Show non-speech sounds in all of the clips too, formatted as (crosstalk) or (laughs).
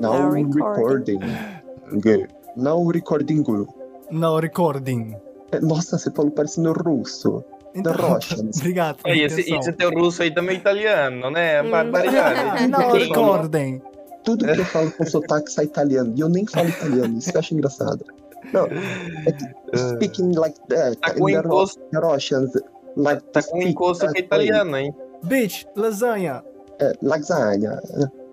Now, Now recording. recording. Now recording. No recording. É, Nossa, você falou parecendo russo. Então, Da Russians. (laughs) Obrigado. pela E esse, esse teu russo aí também é italiano, né? Hum. Barbaridade. Quem- (laughs) recording. Tudo que eu falo com sotaque sai italiano. E eu nem falo italiano. Isso que eu acho engraçado. Não, é speaking like that. Tá com in the encosto, Ru- Russians. Like tá com speak encosto que é italiano, hein? Bitch, lasanha. É, lasagna.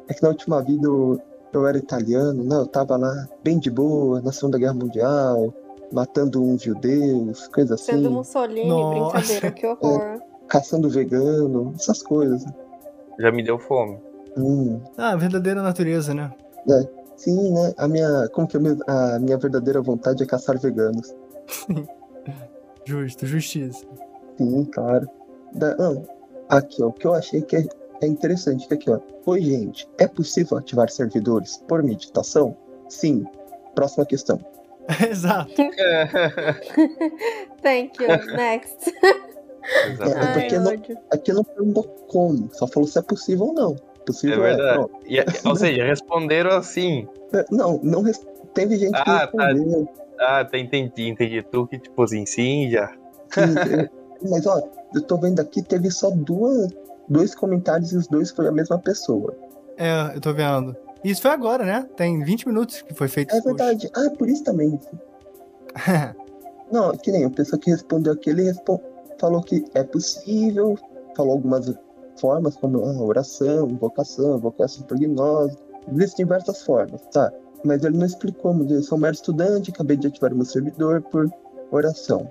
É que na última vida eu, eu era italiano, né? Eu tava lá bem de boa, na Segunda Guerra Mundial, matando uns judeus, coisa assim, Sendo Mussolini, Nossa. brincadeira, que horror. caçando vegano, essas coisas. Já me deu fome. Hum, Ah, a verdadeira natureza, né? sim, né? A minha, como que é? A minha verdadeira vontade é caçar veganos. (laughs) Justo, justiça. Sim, claro. Da, ah, aqui, ó, o que eu achei que é, é interessante, que aqui, ó. Oi, gente, é possível ativar servidores por meditação? Sim. Próxima questão. (laughs) Exato. (laughs) Thank you. (laughs) Next. É, Exatamente. porque Ai, não-. Aqui não perguntou como, só falou se é possível ou não. É Possível é. verdade. pronto. E- ou seja, responderam assim. É, Não, não teve gente que Ah, tá. respondeu. Ah, tá, entendi, entendi. Tu que, tipo assim, sim, já. que- é, mas ó, eu tô vendo aqui, teve só duas, dois comentários e os dois foi a mesma pessoa. É, eu tô vendo. Isso foi agora, né? Tem 20 minutos que foi feito É esse post. verdade. Ah, por isso também. (laughs) Não, que nem a pessoa que respondeu aqui, ele respon- falou que é possível, falou algumas formas, como ah, oração, invocação, invocação por gnose. Existem diversas formas, tá? Mas ele não explicou, mas eu sou um mero estudante, acabei de ativar meu servidor por oração.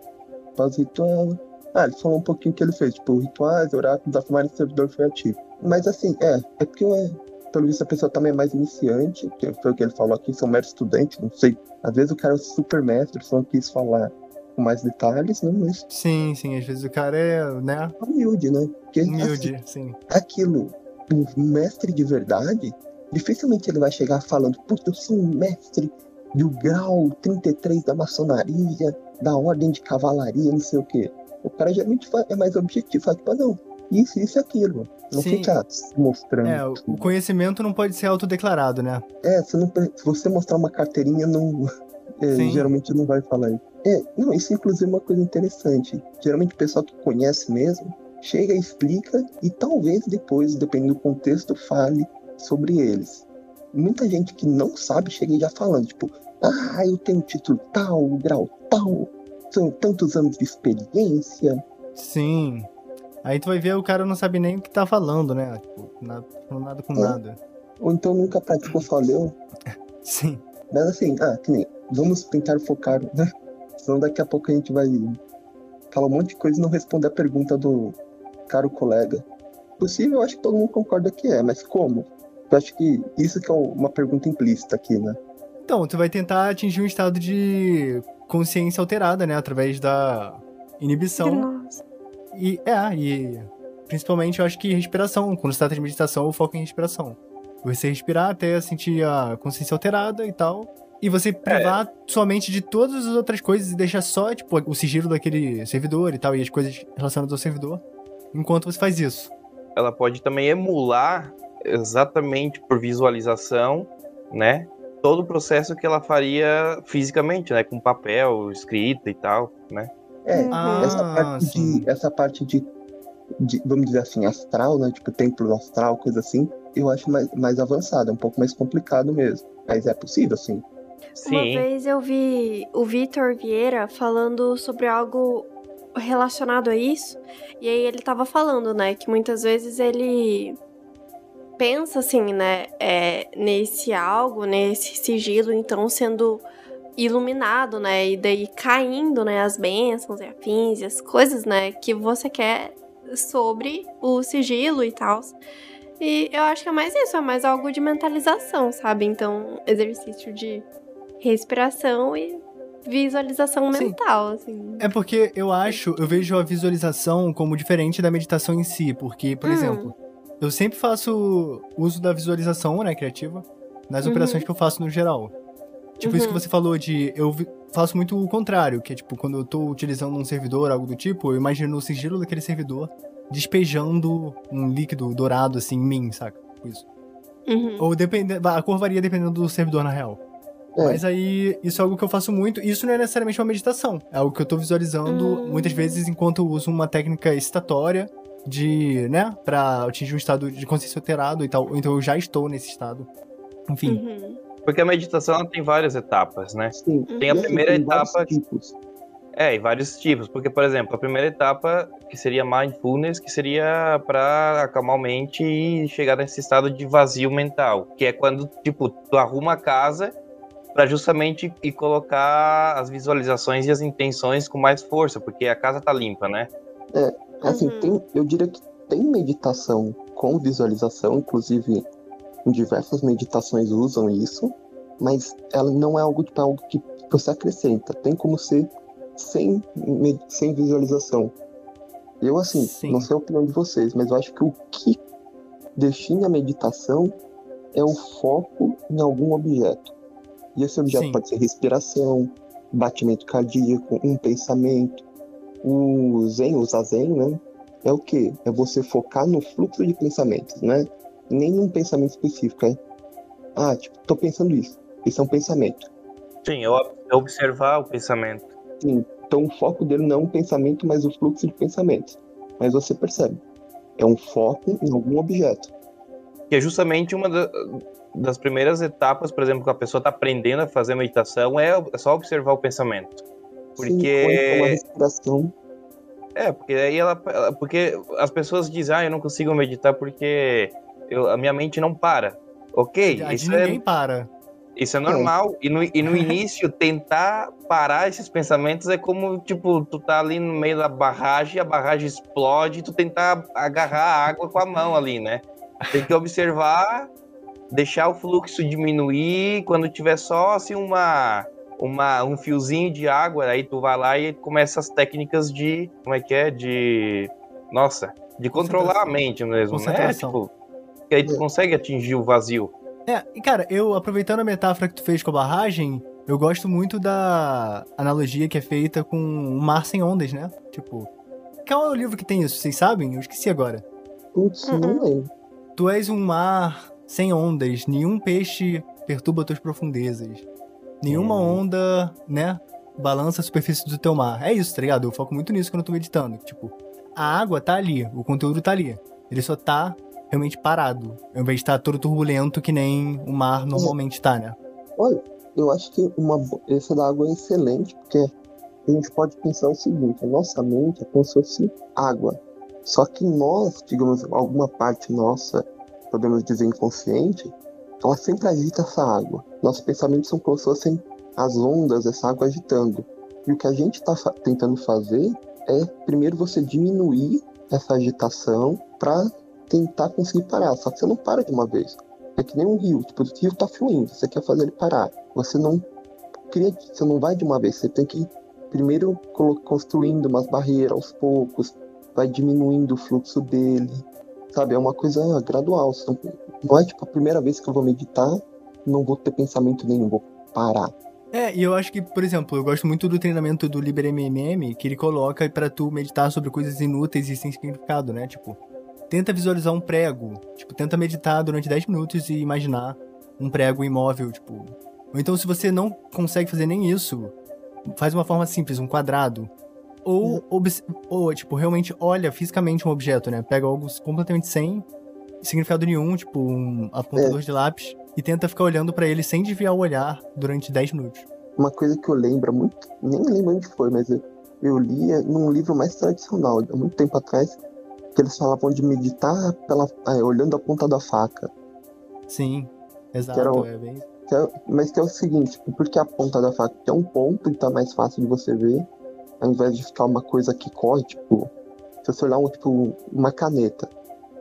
Após o ritual. Ah, ele falou um pouquinho que ele fez, tipo, rituais, oráculos, afirmar o servidor foi ativo. Mas assim, é, é porque é, pelo visto a pessoa também é mais iniciante, que foi o que ele falou aqui, sou um mero estudante, não sei. Às vezes o cara é o super mestre, só quis falar com mais detalhes, né? Mas Sim, sim, às vezes o cara é, né, humilde, né? Porque assim, humilde, sim. aquilo, o mestre de verdade, dificilmente ele vai chegar falando, puta, eu sou um mestre do grau 33 da maçonaria, da ordem de cavalaria, não sei o quê. O cara geralmente fa- é mais objetivo, fala, tipo, ah, não, isso, isso e aquilo. Não Sim. fica mostrando. É, o- conhecimento não pode ser autodeclarado, né? É, você não, se você mostrar uma carteirinha, não, (laughs) é, geralmente não vai falar isso. É, não, isso inclusive é uma coisa interessante. Geralmente o pessoal que conhece mesmo chega, explica e talvez depois, dependendo do contexto, fale sobre eles. Muita gente que não sabe chega já falando, tipo, ah, eu tenho título tal, grau tal, são tantos anos de experiência. Sim. Aí tu vai ver o cara não sabe nem o que tá falando, né? Tipo, nada, nada com É. nada. Ou então nunca praticou, só leu. (laughs) Sim. Mas assim, ah, que nem, vamos tentar focar, né? Senão daqui a pouco a gente vai falar um monte de coisa e não responder a pergunta do caro colega. Possível, eu acho que todo mundo concorda que é, mas como? Eu acho que isso que é uma pergunta implícita aqui, né? Então, tu vai tentar atingir um estado de consciência alterada, né? Através da inibição. Nossa. E é, e principalmente eu acho que respiração. Quando se trata de meditação, o foco é em respiração. Você respirar até sentir a consciência alterada e tal. E você privar sua mente de todas as outras coisas e deixar só, tipo, o sigilo daquele servidor e tal, e as coisas relacionadas ao servidor, enquanto você faz isso. Ela pode também emular exatamente por visualização, né? Todo o processo que ela faria fisicamente, né? Com papel, escrita e tal, né? É, Uhum. essa Ah, parte sim. de. Essa parte de, de, vamos dizer assim, astral, né? Tipo, templo astral, coisa assim, eu acho mais, mais avançada, um pouco mais complicado mesmo. Mas é possível, sim. Uma Sim. vez eu vi o Vitor Vieira falando sobre algo relacionado a isso. E aí ele tava falando, né, que muitas vezes ele pensa assim, né, é, nesse algo, nesse sigilo, então sendo iluminado, né, e daí caindo, né, as bênçãos e afins e as coisas, né, que você quer sobre o sigilo e tal. E eu acho que é mais isso, é mais algo de mentalização, sabe? Então, exercício de respiração e visualização Sim. mental, assim. É porque eu acho, eu vejo a visualização como diferente da meditação em si, porque, por Hum. exemplo, eu sempre faço uso da visualização, né, criativa, nas Uhum. operações que eu faço no geral. Tipo isso que Uhum. você falou de eu faço muito o contrário, que é tipo quando eu tô utilizando um servidor, algo do tipo, eu imagino o sigilo daquele servidor despejando um líquido dourado assim em mim, saca? Tipo isso. Uhum. Ou dependendo. A cor varia dependendo do servidor, na real. É. Mas aí, isso é algo que eu faço muito. Isso não é necessariamente uma meditação. É algo que eu tô visualizando Hum. muitas vezes enquanto eu uso uma técnica excitatória de, né, pra atingir um estado de consciência alterado e tal. Então eu já estou nesse estado. Enfim. Uhum. Porque a meditação ela tem várias etapas, né? Sim. Tem a E primeira tem vários etapa- Tipos. É, e vários tipos. Porque, por exemplo, a primeira etapa, que seria mindfulness, que seria pra acalmar a mente e chegar nesse estado de vazio mental. Que é quando, tipo, tu arruma a casa pra justamente ir colocar as visualizações e as intenções com mais força, porque a casa tá limpa, né? Assim, Uhum. tem, eu diria que tem meditação com visualização, inclusive em diversas meditações usam isso, mas ela não é algo, tipo, algo que você acrescenta. Tem como ser sem, sem visualização. Eu, assim, Sim. não sei a opinião de vocês, mas eu acho que o que define a meditação é o foco em algum objeto. E esse objeto Sim. pode ser respiração, batimento cardíaco, um pensamento. O Zen, o Zazen, né? É o quê? É você focar no fluxo de pensamentos, né? Nem num pensamento específico, é. Ah, tipo, tô pensando isso. Isso é um pensamento. Sim, é observar o pensamento. Sim. Então o foco dele não é um pensamento, mas o fluxo de pensamentos. Mas você percebe. É um foco em algum objeto. Que é justamente uma da- das primeiras etapas, por exemplo, que a pessoa tá aprendendo a fazer meditação, é é só observar o pensamento. Sim, Porque- respiração. É, porque aí ela, ela- Porque as pessoas dizem, ah, eu não consigo meditar porque eu- a minha mente não para. Ok, A de isso ninguém é, para. isso é normal. E, no, e no (laughs) início, tentar parar esses pensamentos é como, tipo, tu tá ali no meio da barragem, a barragem explode e tu tentar agarrar a água com a mão ali, né? Tem que observar, deixar o fluxo diminuir, quando tiver só, assim, uma... Uma, um fiozinho de água, aí tu vai lá e começa as técnicas de. Como é que é? De. Nossa, de controlar a mente mesmo, né? Tipo, que aí tu consegue atingir o vazio. É, e cara, eu aproveitando a metáfora que tu fez com a barragem, eu gosto muito da analogia que é feita com o mar sem ondas, né? Tipo, qual é o livro que tem isso? Vocês sabem? Eu esqueci agora. Putz, Uhum. não lembro. Tu és um mar sem ondas, nenhum peixe perturba tuas profundezas. Nenhuma Hum. onda, né, balança a superfície do teu mar. É isso, tá ligado? Eu foco muito nisso quando eu tô meditando. Tipo, a água tá ali, o conteúdo tá ali. Ele só tá realmente parado, ao invés de estar todo turbulento que nem o mar normalmente tá, né? Olha, eu acho que uma, essa da água é excelente, porque a gente pode pensar o seguinte, a nossa mente é como se fosse água. Só que nós, digamos, alguma parte nossa, podemos dizer inconsciente, ela sempre agita essa água. Nossos pensamentos são como se fossem as ondas dessa água agitando. E o que a gente está tentando fazer é, primeiro, você diminuir essa agitação para tentar conseguir parar. Só que você não para de uma vez. É que nem um rio. Tipo, o rio tá fluindo, você quer fazer ele parar. Você não cria, você não vai de uma vez. Você tem que ir primeiro construindo umas barreiras aos poucos, vai diminuindo o fluxo dele. Sabe, é uma coisa gradual. Não, é tipo a primeira vez que eu vou meditar, não vou ter pensamento nenhum, vou parar. É, e eu acho que, por exemplo, eu gosto muito do treinamento do Liber MMM, que ele coloca pra tu meditar sobre coisas inúteis e sem significado, né? Tipo, tenta visualizar um prego. Tipo, tenta meditar durante 10 minutos e imaginar um prego imóvel, tipo. Ou então, se você não consegue fazer nem isso, faz uma forma simples, um quadrado. Ou, ou tipo, realmente olha fisicamente um objeto, né? Pega algo completamente sem significado nenhum, tipo um apontador de lápis, e tenta ficar olhando pra ele sem desviar o olhar durante 10 minutos. Uma coisa que eu lembro muito, nem lembro onde foi, mas eu, eu lia num livro mais tradicional, há muito tempo atrás, que eles falavam de meditar pela, ah, olhando a ponta da faca. Sim, exato, Quero- é bem. Que é- mas que é o seguinte, tipo, porque a ponta da faca é um ponto e tá mais fácil de você ver, ao invés de ficar uma coisa que corre, tipo, se você olhar um, tipo, uma caneta,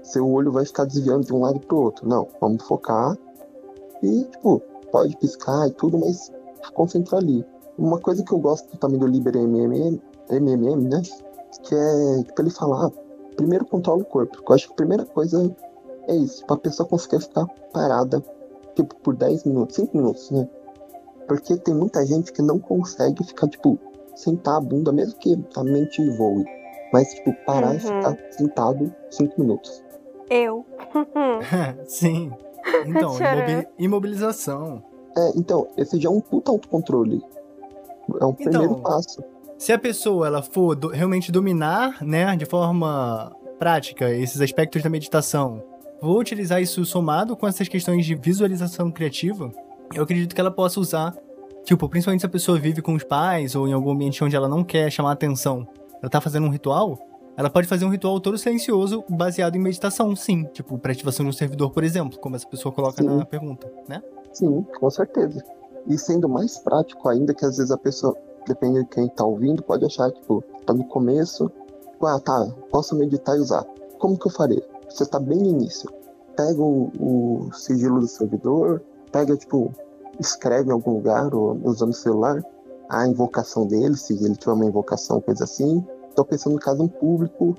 seu olho vai ficar desviando de um lado pro outro. Não, vamos focar e, tipo, pode piscar e tudo, mas concentra ali. Uma coisa que eu gosto também do Liber MMM, MMM, né? Que é, tipo, ele falar, ah, primeiro controla o corpo. Eu acho que a primeira coisa é isso, tipo, a pessoa conseguir ficar parada tipo, por 10 minutos, 5 minutos, né? Porque tem muita gente que não consegue ficar, tipo, sentar a bunda, mesmo que a mente voe. Mas, tipo, parar e Uhum. ficar sentado 5 minutos. Eu. (laughs) (laughs) Sim. Então, imobilização. É, então, esse já é um puta autocontrole. É um primeiro passo. Se a pessoa ela for do- realmente dominar, né, de forma prática esses aspectos da meditação, vou utilizar isso somado com essas questões de visualização criativa, eu acredito que ela possa usar, tipo, principalmente se a pessoa vive com os pais ou em algum ambiente onde ela não quer chamar atenção, ela tá fazendo um ritual, ela pode fazer um ritual todo silencioso baseado em meditação, sim, tipo, para ativação de um servidor, por exemplo, como essa pessoa coloca Sim. na pergunta, né? Sim, com certeza. E sendo mais prático ainda, que às vezes a pessoa, depende de quem tá ouvindo, pode achar, tipo, tá no começo, tipo, ah, tá, posso meditar e usar. Como que eu farei? Você tá bem no início. Pega o, o sigilo do servidor, pega, tipo, escreve em algum lugar, ou usando o celular, a invocação dele, se ele tiver uma invocação, coisa assim. Tô pensando no caso um público,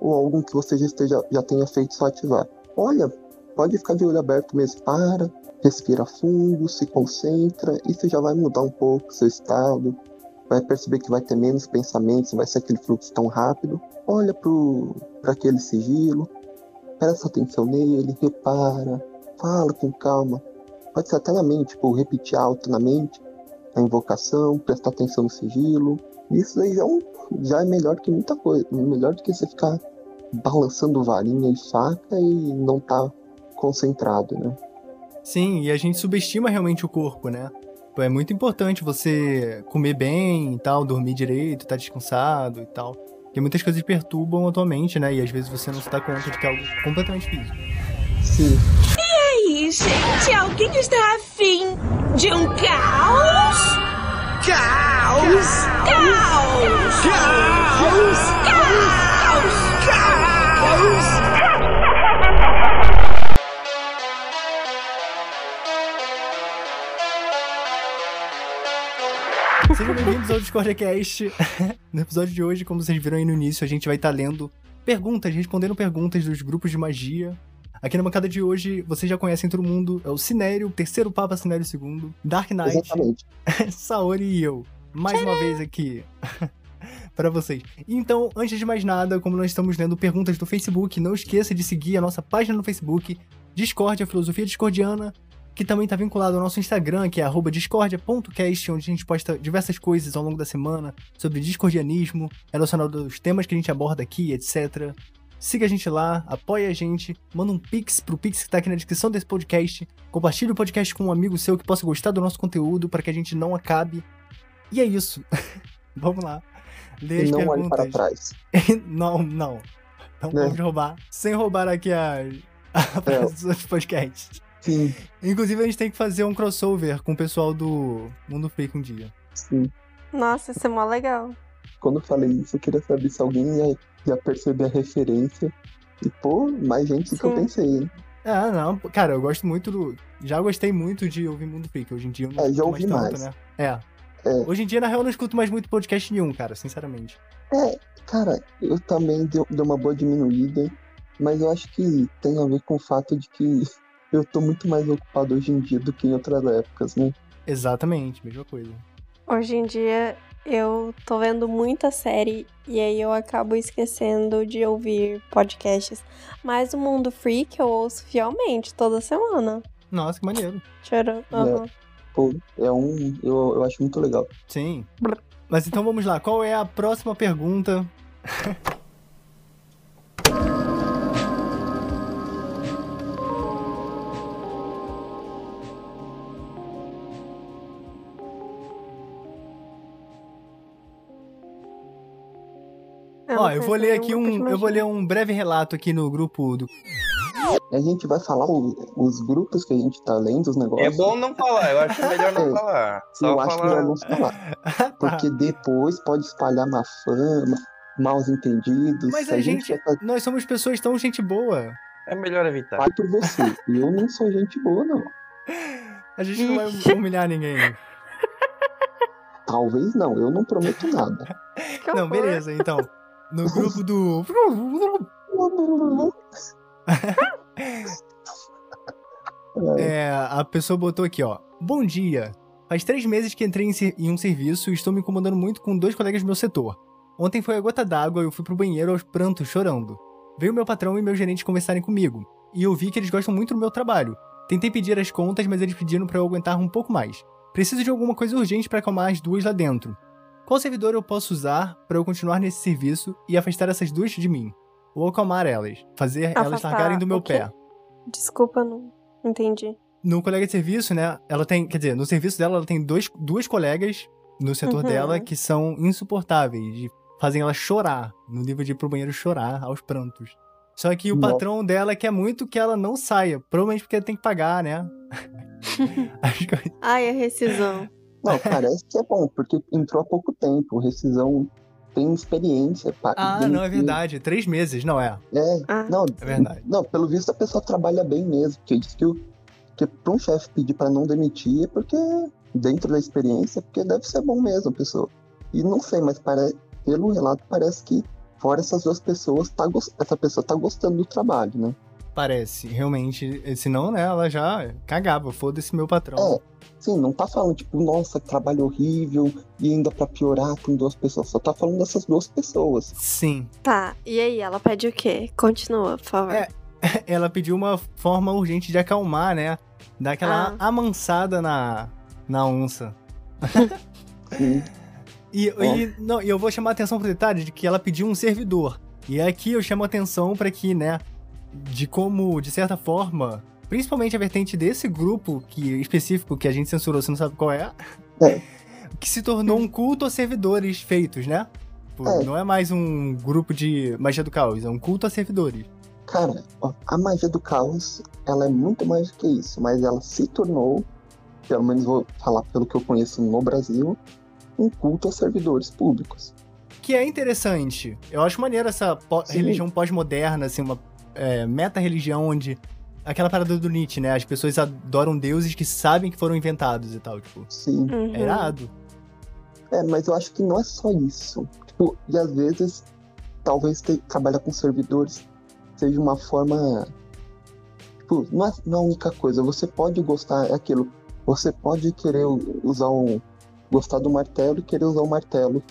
ou algum que você já, esteja, já tenha feito só ativar. Olha, pode ficar de olho aberto mesmo, para, respira fundo, se concentra, isso já vai mudar um pouco seu estado. Vai perceber que vai ter menos pensamentos, vai ser aquele fluxo tão rápido. Olha para aquele sigilo, presta atenção nele, repara, fala com calma. Pode ser até na mente, tipo, repetir alto na mente a invocação, prestar atenção no sigilo. Isso aí já, é um- já é melhor que muita coisa. Melhor do que você ficar balançando varinha e faca e não tá concentrado, né? Sim, e a gente subestima realmente o corpo, né? É muito importante você comer bem e tal, dormir direito, estar descansado e tal. Porque muitas coisas perturbam a tua mente, né? E às vezes você não se dá conta de que é algo completamente físico. Sim. Gente? Alguém está afim de um caos? Caos! Caos! Caos! Caos! Caos! Sejam bem-vindos ao Discord Cast. No episódio de hoje, como vocês viram aí no início, a gente vai estar lendo perguntas, respondendo perguntas dos grupos de magia. Aqui na bancada de hoje, vocês já conhecem todo mundo, é o Cinério, o terceiro Papa Cinério II, Dark Knight, Exatamente. (laughs) Saori e eu. Mais uma vez aqui (laughs) para vocês. Então, antes de mais nada, como nós estamos lendo perguntas do Facebook, não esqueça de seguir a nossa página no Facebook, Discord, a Filosofia Discordiana, que também está vinculado ao nosso Instagram, que é arroba discordia.cast, onde a gente posta diversas coisas ao longo da semana sobre discordianismo, relacionado aos temas que a gente aborda aqui, etc. Siga a gente lá, apoie a gente, manda um pix pro pix que tá aqui na descrição desse podcast, compartilhe o podcast com um amigo seu que possa gostar do nosso conteúdo para que a gente não acabe. E é isso. (laughs) Vamos lá. E as não olhe para trás. (laughs) não, não. Não Né? vamos roubar. Sem roubar aqui a, (laughs) a apresentação dos podcasts. Sim, Inclusive, a gente tem que fazer um crossover com o pessoal do Mundo Freak um dia. sim. Nossa, isso é mó legal. Quando eu falei isso, eu queria saber se alguém ia, ia perceber a referência. E, pô, mais gente do que eu pensei, hein? Ah, não. Cara, eu gosto muito do. Já gostei muito de ouvir Mundo Freak. Hoje em dia eu não É, já escuto ouvi tanto, mais. né? É. É. Hoje em dia, na real, eu não escuto mais muito podcast nenhum, cara, sinceramente. É, cara, eu também dei uma boa diminuída, mas eu acho que tem a ver com o fato de que (laughs) eu tô muito mais ocupado hoje em dia do que em outras épocas, né? Exatamente, mesma coisa. Hoje em dia eu tô vendo muita série e aí eu acabo esquecendo de ouvir podcasts. Mas o Mundo Freak eu ouço fielmente toda semana. Nossa, que maneiro. Tcharam. Aham. Pô, é um. Eu, eu acho muito legal. Sim. Mas então vamos lá. Qual é a próxima pergunta? Ó, não eu vou ler aqui um, eu vou ler um breve relato aqui no grupo do A gente vai falar o- os grupos que a gente tá lendo, os É negócios. bom não falar, eu acho melhor não (laughs) É, falar. Só eu acho falar. melhor não falar. (laughs) Porque depois pode espalhar má fama, maus entendidos. Mas Se a gente, tá nós somos pessoas tão gente boa. É melhor evitar. pai por você. eu não sou gente boa, não. (laughs) A gente não vai humilhar ninguém. Talvez não, eu não prometo nada. Não, beleza, então. No grupo do. É, a pessoa botou aqui, ó. Bom dia. Faz três meses que entrei em, um serviço e estou me incomodando muito com dois colegas do meu setor. Ontem foi a gota d'água e eu fui pro banheiro aos prantos, chorando. Veio meu patrão e meu gerente conversarem comigo. E eu vi que eles gostam muito do meu trabalho. Tentei pedir as contas, mas eles pediram pra eu aguentar um pouco mais. Preciso de alguma coisa urgente pra acalmar as duas lá dentro. Qual servidor eu posso usar pra eu continuar nesse serviço e afastar essas duas de mim? Ou acalmar elas, fazer elas Afastar largarem do meu o quê? pé. Desculpa, não entendi. No colega de serviço, né? Ela tem, quer dizer, no serviço dela, ela tem dois, duas colegas no setor Uhum. dela que são insuportáveis, e fazem ela chorar, no nível de ir pro banheiro chorar aos prantos. Só que o Nossa. patrão dela quer muito que ela não saia, provavelmente porque tem que pagar, né? (laughs) As coisas- Ai, a rescisão. Não, parece que é bom, porque entrou há pouco tempo. Rescisão tem experiência. pá, ah, não, é verdade. Três meses, não é? É, Ah. não, É verdade. não, pelo visto a pessoa trabalha bem mesmo. Porque diz que, o, que pra um chefe pedir pra não demitir é porque, dentro da experiência, porque deve ser bom mesmo a pessoa. E não sei, mas pare, pelo relato parece que, fora essas duas pessoas, tá, essa pessoa tá gostando do trabalho, né? Parece, realmente. Senão, né, ela já cagava. Foda-se meu patrão. É, sim, não tá falando, tipo, nossa, que trabalho horrível, e ainda pra piorar com duas pessoas. Só tá falando dessas duas pessoas. Sim. Tá, e aí, ela pede o quê? Continua, por favor. É. (laughs) Ela pediu uma forma urgente de acalmar, né? Dar aquela Ah. amansada na, na onça. Sim. (laughs) E, e, não, e eu vou chamar a atenção pro detalhe de que ela pediu um servidor. E aqui eu chamo a atenção pra que, né, de como, de certa forma, principalmente a vertente desse grupo que, específico que a gente censurou, você não sabe qual é, É. que se tornou um culto a servidores feitos, né? Pô, É. Não é mais um grupo de magia do caos, é um culto a servidores. Cara, a magia do caos, ela é muito mais do que isso, mas ela se tornou, pelo menos vou falar pelo que eu conheço no Brasil, um culto a servidores públicos. Que é interessante. Eu acho maneiro essa Sim. religião pós-moderna, assim, uma é, meta-religião onde. Aquela parada do Nietzsche, né? As pessoas adoram deuses que sabem que foram inventados e tal, tipo. Sim. Uhum. É irado. É, mas eu acho que não é só isso. Tipo, e às vezes, talvez ter, trabalhar com servidores seja uma forma. Tipo, não é, não é a única coisa. Você pode gostar, é aquilo. Você pode querer usar um. gostar do martelo e querer usar o martelo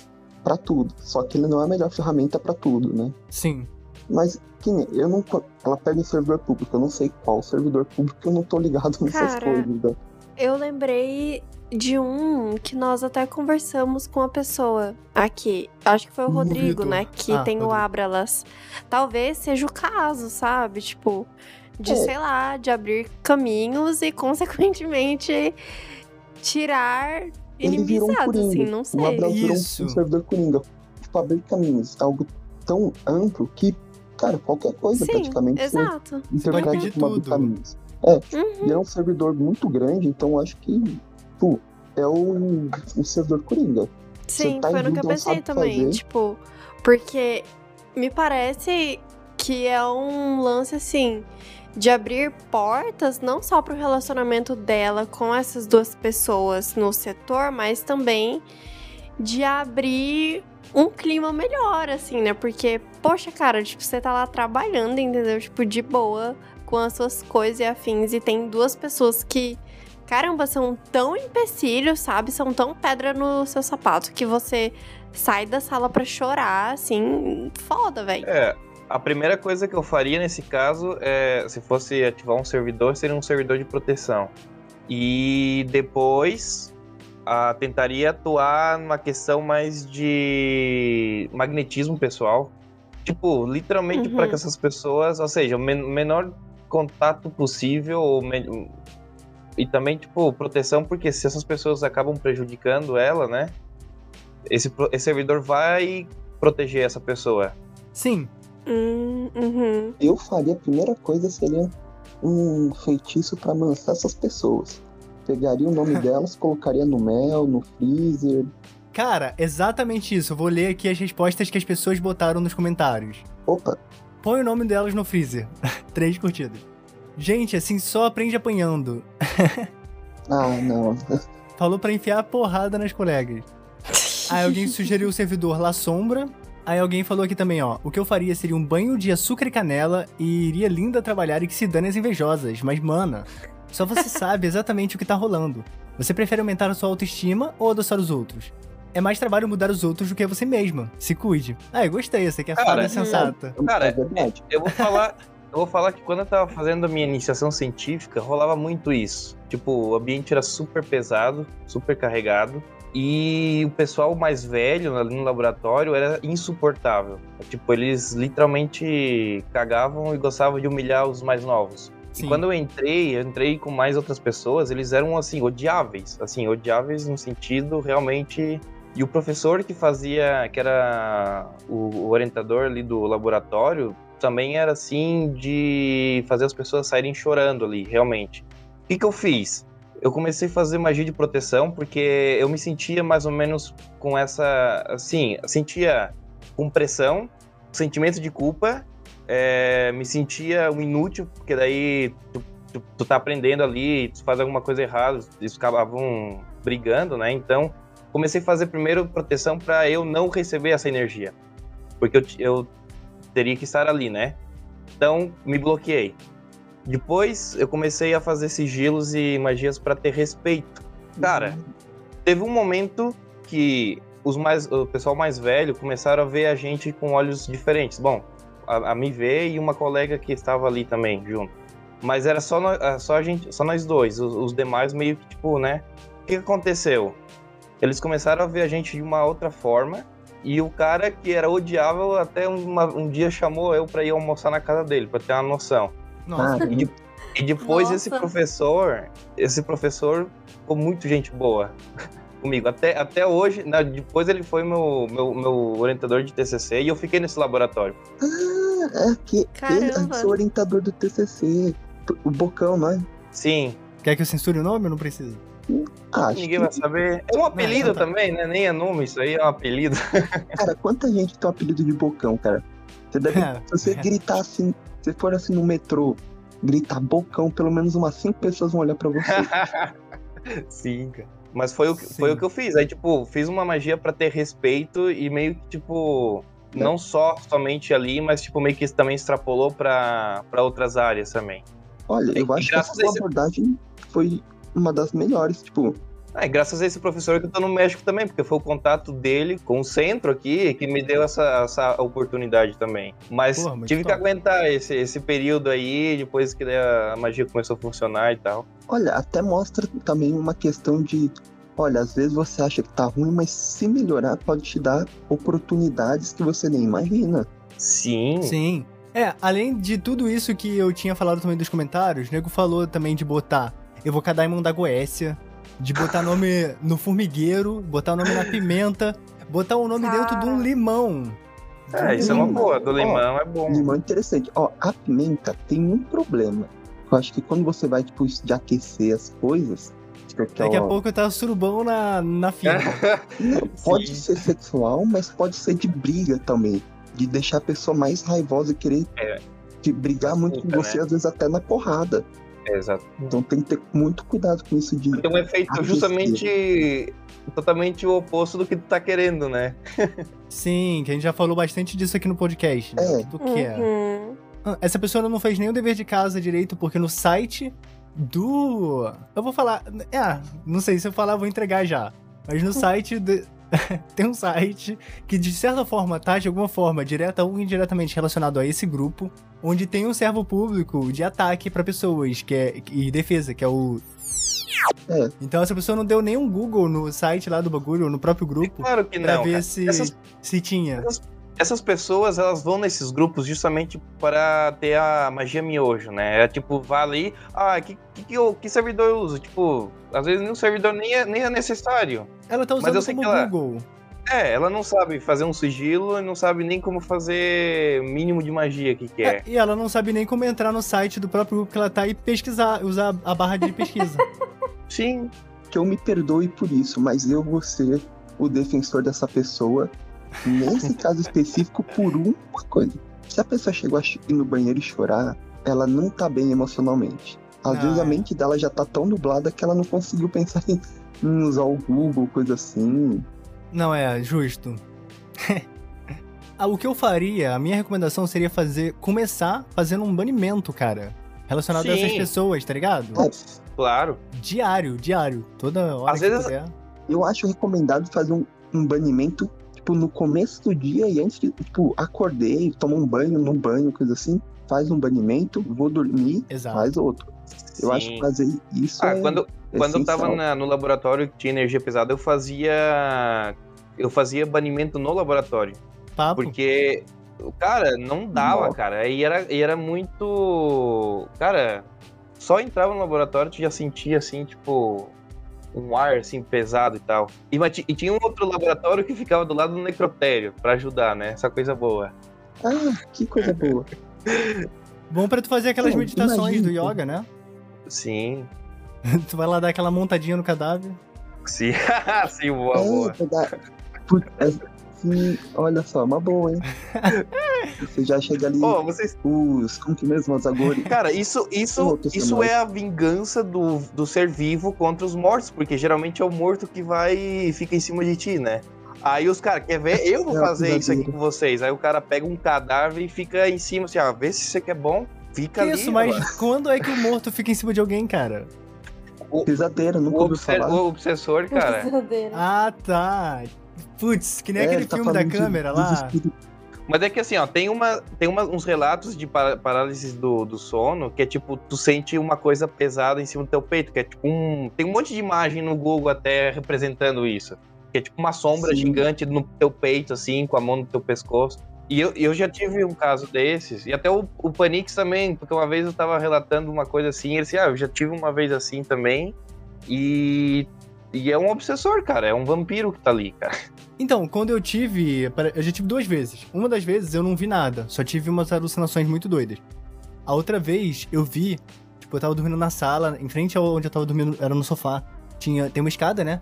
pra tudo. Só que ele não é a melhor ferramenta pra tudo, né? Sim. Mas, que nem, eu não. Ela pega um servidor público, eu não sei qual servidor público, eu não tô ligado (laughs) nessas Cara, coisas. Né? Eu lembrei de um que nós até conversamos com a pessoa aqui. Acho que foi o O Rodrigo, né? Que Ah, tem o Rodrigo. Abralas. Talvez seja o caso, sabe? Tipo, de, É. sei lá, de abrir caminhos e, (laughs) consequentemente, tirar Ele virou um assim, coringa. não O sei. Abraão virou um- Isso. um servidor coringa. Tipo, abrir caminhos. é Algo tão amplo que, cara, qualquer coisa Sim, praticamente você exato. interpreta pedir como abrir tudo. caminhos. Uhum. E é um servidor muito grande, então eu acho que, pô, é o, o servidor coringa. Sim, tá foi no que eu pensei também. fazer. Tipo, porque me parece que é um lance assim de abrir portas não só pro relacionamento dela com essas duas pessoas no setor, mas também de abrir um clima melhor, assim, né? Porque, poxa, cara, tipo, você tá lá trabalhando, entendeu? Tipo, de boa, com as suas coisas e afins, e tem duas pessoas que caramba, são tão empecilhos, sabe? São tão pedra no seu sapato que você sai da sala pra chorar, assim, foda, velho. É, a primeira coisa que eu faria nesse caso é, se fosse ativar um servidor, seria um servidor de proteção. E depois ah, tentaria atuar numa questão mais de magnetismo pessoal. Tipo, literalmente Uhum. para que essas pessoas, ou seja, o men- menor contato possível e também, tipo, proteção, porque se essas pessoas acabam prejudicando ela, né? Esse, esse servidor vai proteger essa pessoa. Sim. Hum, uhum. Eu faria a primeira coisa seria um feitiço pra amansar essas pessoas. Pegaria o nome delas, colocaria no mel, no freezer. Cara, exatamente isso. Eu vou ler aqui as respostas que as pessoas botaram nos comentários. Opa, Põe o nome delas no freezer. (laughs) Três curtidas. Gente, assim só aprende apanhando. (laughs) ah, não. Falou pra enfiar a porrada nas colegas. Aí alguém sugeriu o servidor La Sombra. Aí alguém falou aqui também, ó. O que eu faria seria um banho de açúcar e canela e iria linda trabalhar e que se dane as invejosas. Mas, mana, só você sabe exatamente o que tá rolando. Você prefere aumentar a sua autoestima ou adoçar os outros? É mais trabalho mudar os outros do que você mesma. Se cuide. Ah, eu gostei, você que é Cara, foda sensata. Cara. Eu vou falar, Eu vou falar que quando eu tava fazendo a minha iniciação científica, rolava muito isso. Tipo, o ambiente era super pesado, super carregado. E o pessoal mais velho ali no laboratório era insuportável. Tipo, eles literalmente cagavam e gostavam de humilhar os mais novos. Sim. E quando eu entrei, eu entrei com mais outras pessoas, eles eram assim, odiáveis. Assim, odiáveis no sentido realmente. E o professor que fazia, que era o, orientador ali do laboratório, também era assim de fazer as pessoas saírem chorando ali, realmente. O que, que eu fiz? Eu comecei a fazer magia de proteção porque eu me sentia mais ou menos com essa. Assim, sentia com pressão, sentimento de culpa, é, me sentia um inútil, porque daí tu, tu, tu tá aprendendo ali, tu faz alguma coisa errada, eles acabavam brigando, né? Então, comecei a fazer primeiro proteção para eu não receber essa energia, porque eu, eu teria que estar ali, né? Então, me bloqueei. Depois, eu comecei a fazer sigilos e magias para ter respeito. Cara, teve um momento que os mais, o pessoal mais velho começaram a ver a gente com olhos diferentes. Bom, a, a me ver e uma colega que estava ali também junto. Mas era só, nó- ah, só a gente, só nós dois. Os, os demais meio que tipo, né? O que que aconteceu? Eles começaram a ver a gente de uma outra forma. E o cara que era odiável até uma- um dia chamou eu para ir almoçar na casa dele, para ter uma noção. Nossa, Ah, E, de- e depois Nossa. esse professor, esse professor ficou muito gente boa comigo. Até, até hoje, né, depois ele foi meu, meu, meu orientador de TCC e eu fiquei nesse laboratório. Ah, é que ele é Caramba. seu orientador do TCC. O Bocão, não é? Sim, quer que eu censure o nome ou não precisa? Ah, acho ninguém que, vai saber. É um apelido então tá. também, né? Nem é nome, isso aí é um apelido. (laughs) cara, quanta gente tem o apelido de Bocão, cara? Você deve, É. se você gritar assim, se for assim no metrô, gritar Bocão, pelo menos umas cinco pessoas vão olhar pra você. (laughs) Sim, cara. Mas foi o, que, Sim. foi o que eu fiz. Aí, tipo, fiz uma magia pra ter respeito e meio que, tipo, não só somente ali, mas, tipo, meio que isso também extrapolou pra, pra outras áreas também. Olha, eu E acho que essa abordagem foi uma das melhores. Tipo, Ah, e graças a esse professor que eu tô no México também, porque foi o contato dele com o centro aqui que me deu essa, essa oportunidade também. Mas Porra, tive que top. aguentar esse, esse período aí, depois que a magia começou a funcionar e tal. olha, até mostra também uma questão de. Olha, às vezes você acha que tá ruim, mas se melhorar pode te dar oportunidades que você nem imagina. Sim. Sim. É, além de tudo isso que eu tinha falado também dos comentários, o nego falou também de botar Evocadaimon da Goécia, de botar nome no formigueiro, botar o nome na pimenta, botar o nome dentro de um limão. É, isso é uma Limão. boa. Do Ó, limão é bom. Limão é interessante. Ó, a pimenta tem um problema. Eu acho que quando você vai, tipo, de aquecer as coisas. Tipo, Daqui a pouco tá surubão na, na fila. (laughs) Pode Sim. ser sexual, mas pode ser de briga também. De deixar a pessoa mais raivosa e querer É. de brigar muito com você, né? às vezes até na porrada. É, exato. Então tem que ter muito cuidado com isso de. Tem um efeito Aquecer. justamente totalmente o oposto do que tu tá querendo, né? (laughs) Sim, que a gente já falou bastante disso aqui no podcast. né? É. Do que é. Uhum. Ah, Essa pessoa não fez nenhum dever de casa direito, porque no site do. Eu vou falar. É, não sei se eu falar, vou entregar já. Mas no site. do- (laughs) Tem um site que, de certa forma, tá de alguma forma, direta ou indiretamente relacionado a esse grupo, onde tem um servo público de ataque pra pessoas que é, e defesa, que é o. É. Então essa pessoa não deu nenhum Google no site lá do bagulho, ou no próprio grupo, Claro que pra não. ver cara. se, Essas, se tinha. essas pessoas, elas vão nesses grupos justamente para ter a magia miojo, né? É tipo, vai ali, ah, que, que, que, eu- que servidor eu uso? Tipo, às vezes nenhum servidor nem é, nem é necessário. Ela tá Mas usando eu sei como que ela- Google. É, ela não sabe fazer um sigilo e não sabe nem como fazer mínimo de magia que que é. E ela não sabe nem como entrar no site do próprio grupo que ela tá e pesquisar, usar a barra de pesquisa. (laughs) Sim. Que eu me perdoe por isso, mas eu vou ser o defensor dessa pessoa. Nesse caso (laughs) específico, por uma coisa. Se a pessoa chegou a ir no banheiro e chorar, ela não tá bem emocionalmente. Às Ah, vezes a é. mente dela já tá tão nublada que ela não conseguiu pensar em, em usar o Google, coisa assim. Não, é, justo. (laughs) Ah, o que eu faria, a minha recomendação seria fazer, começar fazendo um banimento, cara. Relacionado a essas Sim. pessoas, tá ligado? É, Claro. Diário, diário. Toda hora Às que vezes- puder. eu acho recomendado fazer um, um banimento, tipo, no começo do dia e antes de, tipo, acordei, tomo um banho, no banho, coisa assim. faz um banimento, vou dormir, Exato. faz outro. Eu acho Sim. que fazer isso Ah, é quando, quando eu tava essencial. na- no laboratório que tinha energia pesada, eu fazia. Eu fazia banimento no laboratório. Papo. Porque, cara, não dava, Nossa. cara. E era, e era muito. Cara, só entrava no laboratório, tu já sentia assim, tipo. Um ar assim pesado e tal. E, e tinha um outro laboratório que ficava do lado do necrotério, pra ajudar, né? Essa coisa boa. Ah, que coisa boa. Bom pra tu fazer aquelas meditações do imagina. yoga, né? Sim. (laughs) tu vai lá dar aquela montadinha no cadáver. Sim, (laughs) sim, boa, é, boa. Putz, é, sim, olha só, uma boa, hein? (laughs) Você já chega ali, Ô, vocês os, como que mesmo, os agores. Cara, isso, isso, isso é a vingança do, do ser vivo contra os mortos, porque geralmente é o morto que vai e fica em cima de ti, né? Aí os caras, quer ver? Eu vou É fazer isso aqui com vocês. Aí o cara pega um cadáver e fica em cima, assim, ah, vê se isso aqui é bom. Fica ali. Isso, mas mano. quando é que o morto fica em cima de alguém, cara? Pisadeira, nunca O, ouviu falar. o obsessor, cara. Ah, tá. Putz, que nem É, aquele ele tá filme da de- câmera dos lá. Mas é que assim, ó, tem, uma, tem uma- uns relatos de pa- parálise do, do sono que é tipo, tu sente uma coisa pesada em cima do teu peito, que é tipo um. Tem um monte de imagem no Google até representando isso. Que é tipo uma sombra Sim. gigante no teu peito, assim, com a mão no teu pescoço. E eu, eu já tive um caso desses, e até o, o Panix também, porque uma vez eu tava relatando uma coisa assim, ele disse, ah, eu já tive uma vez assim também, e, e é um obsessor, cara, é um vampiro que tá ali, cara. Então, quando eu tive. Eu já tive duas vezes. Uma das vezes eu não vi nada, só tive umas alucinações muito doidas. A outra vez eu vi, tipo, eu tava dormindo na sala, em frente ao onde eu tava dormindo, era no sofá. Tinha, tem uma escada, né?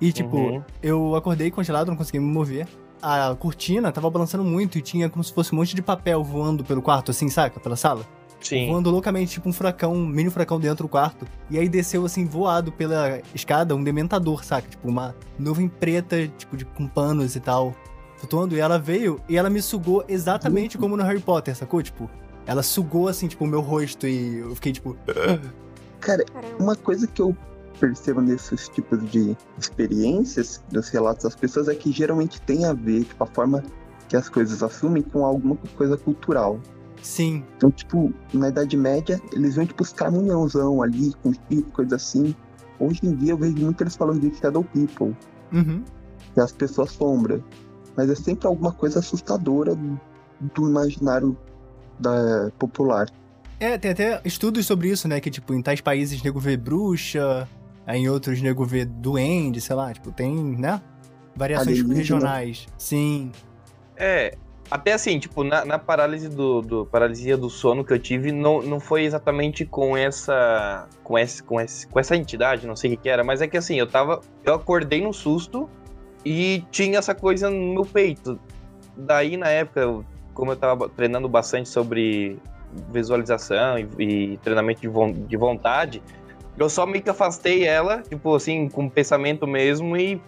E, tipo, Uhum. eu acordei congelado, não conseguia me mover. A cortina tava balançando muito e tinha como se fosse um monte de papel voando pelo quarto, assim, saca? Pela sala. Sim. Voando loucamente, tipo um furacão, um mini furacão dentro do quarto. E aí desceu, assim, voado pela escada, um dementador, saca? Tipo, uma nuvem preta, tipo, de, com panos e tal, flutuando. E ela veio e ela me sugou exatamente como no Harry Potter, sacou? Tipo, ela sugou, assim, tipo, o meu rosto e eu fiquei, tipo... Cara, uma coisa que eu percebo nesses tipos de experiências, dos relatos das pessoas, é que geralmente tem a ver, tipo, a forma que as coisas assumem com alguma coisa cultural. Sim, Então, tipo, na Idade Média, eles iam, tipo, os caminhãozão ali, com tipo, coisa assim. Hoje em dia eu vejo muito eles falando de Shadow People, uhum. que é as pessoas sombra. Mas é sempre alguma coisa assustadora do imaginário da popular. É, tem até estudos sobre isso, né? Que, tipo, em tais países nego vê bruxa, aí em outros nego vê duende, sei lá, tipo, tem, né? Variações Alienígena. regionais. Sim. É, até assim, tipo, na, na parálise do, do- paralisia do sono que eu tive, não, não foi exatamente com essa com esse, com esse com essa entidade, não sei o que, que era, mas é que assim, eu tava eu acordei no susto e tinha essa coisa no meu peito. Daí na época, eu- como eu tava treinando bastante sobre visualização e, e treinamento de, von- de vontade, eu só meio que afastei ela, tipo assim, com pensamento mesmo e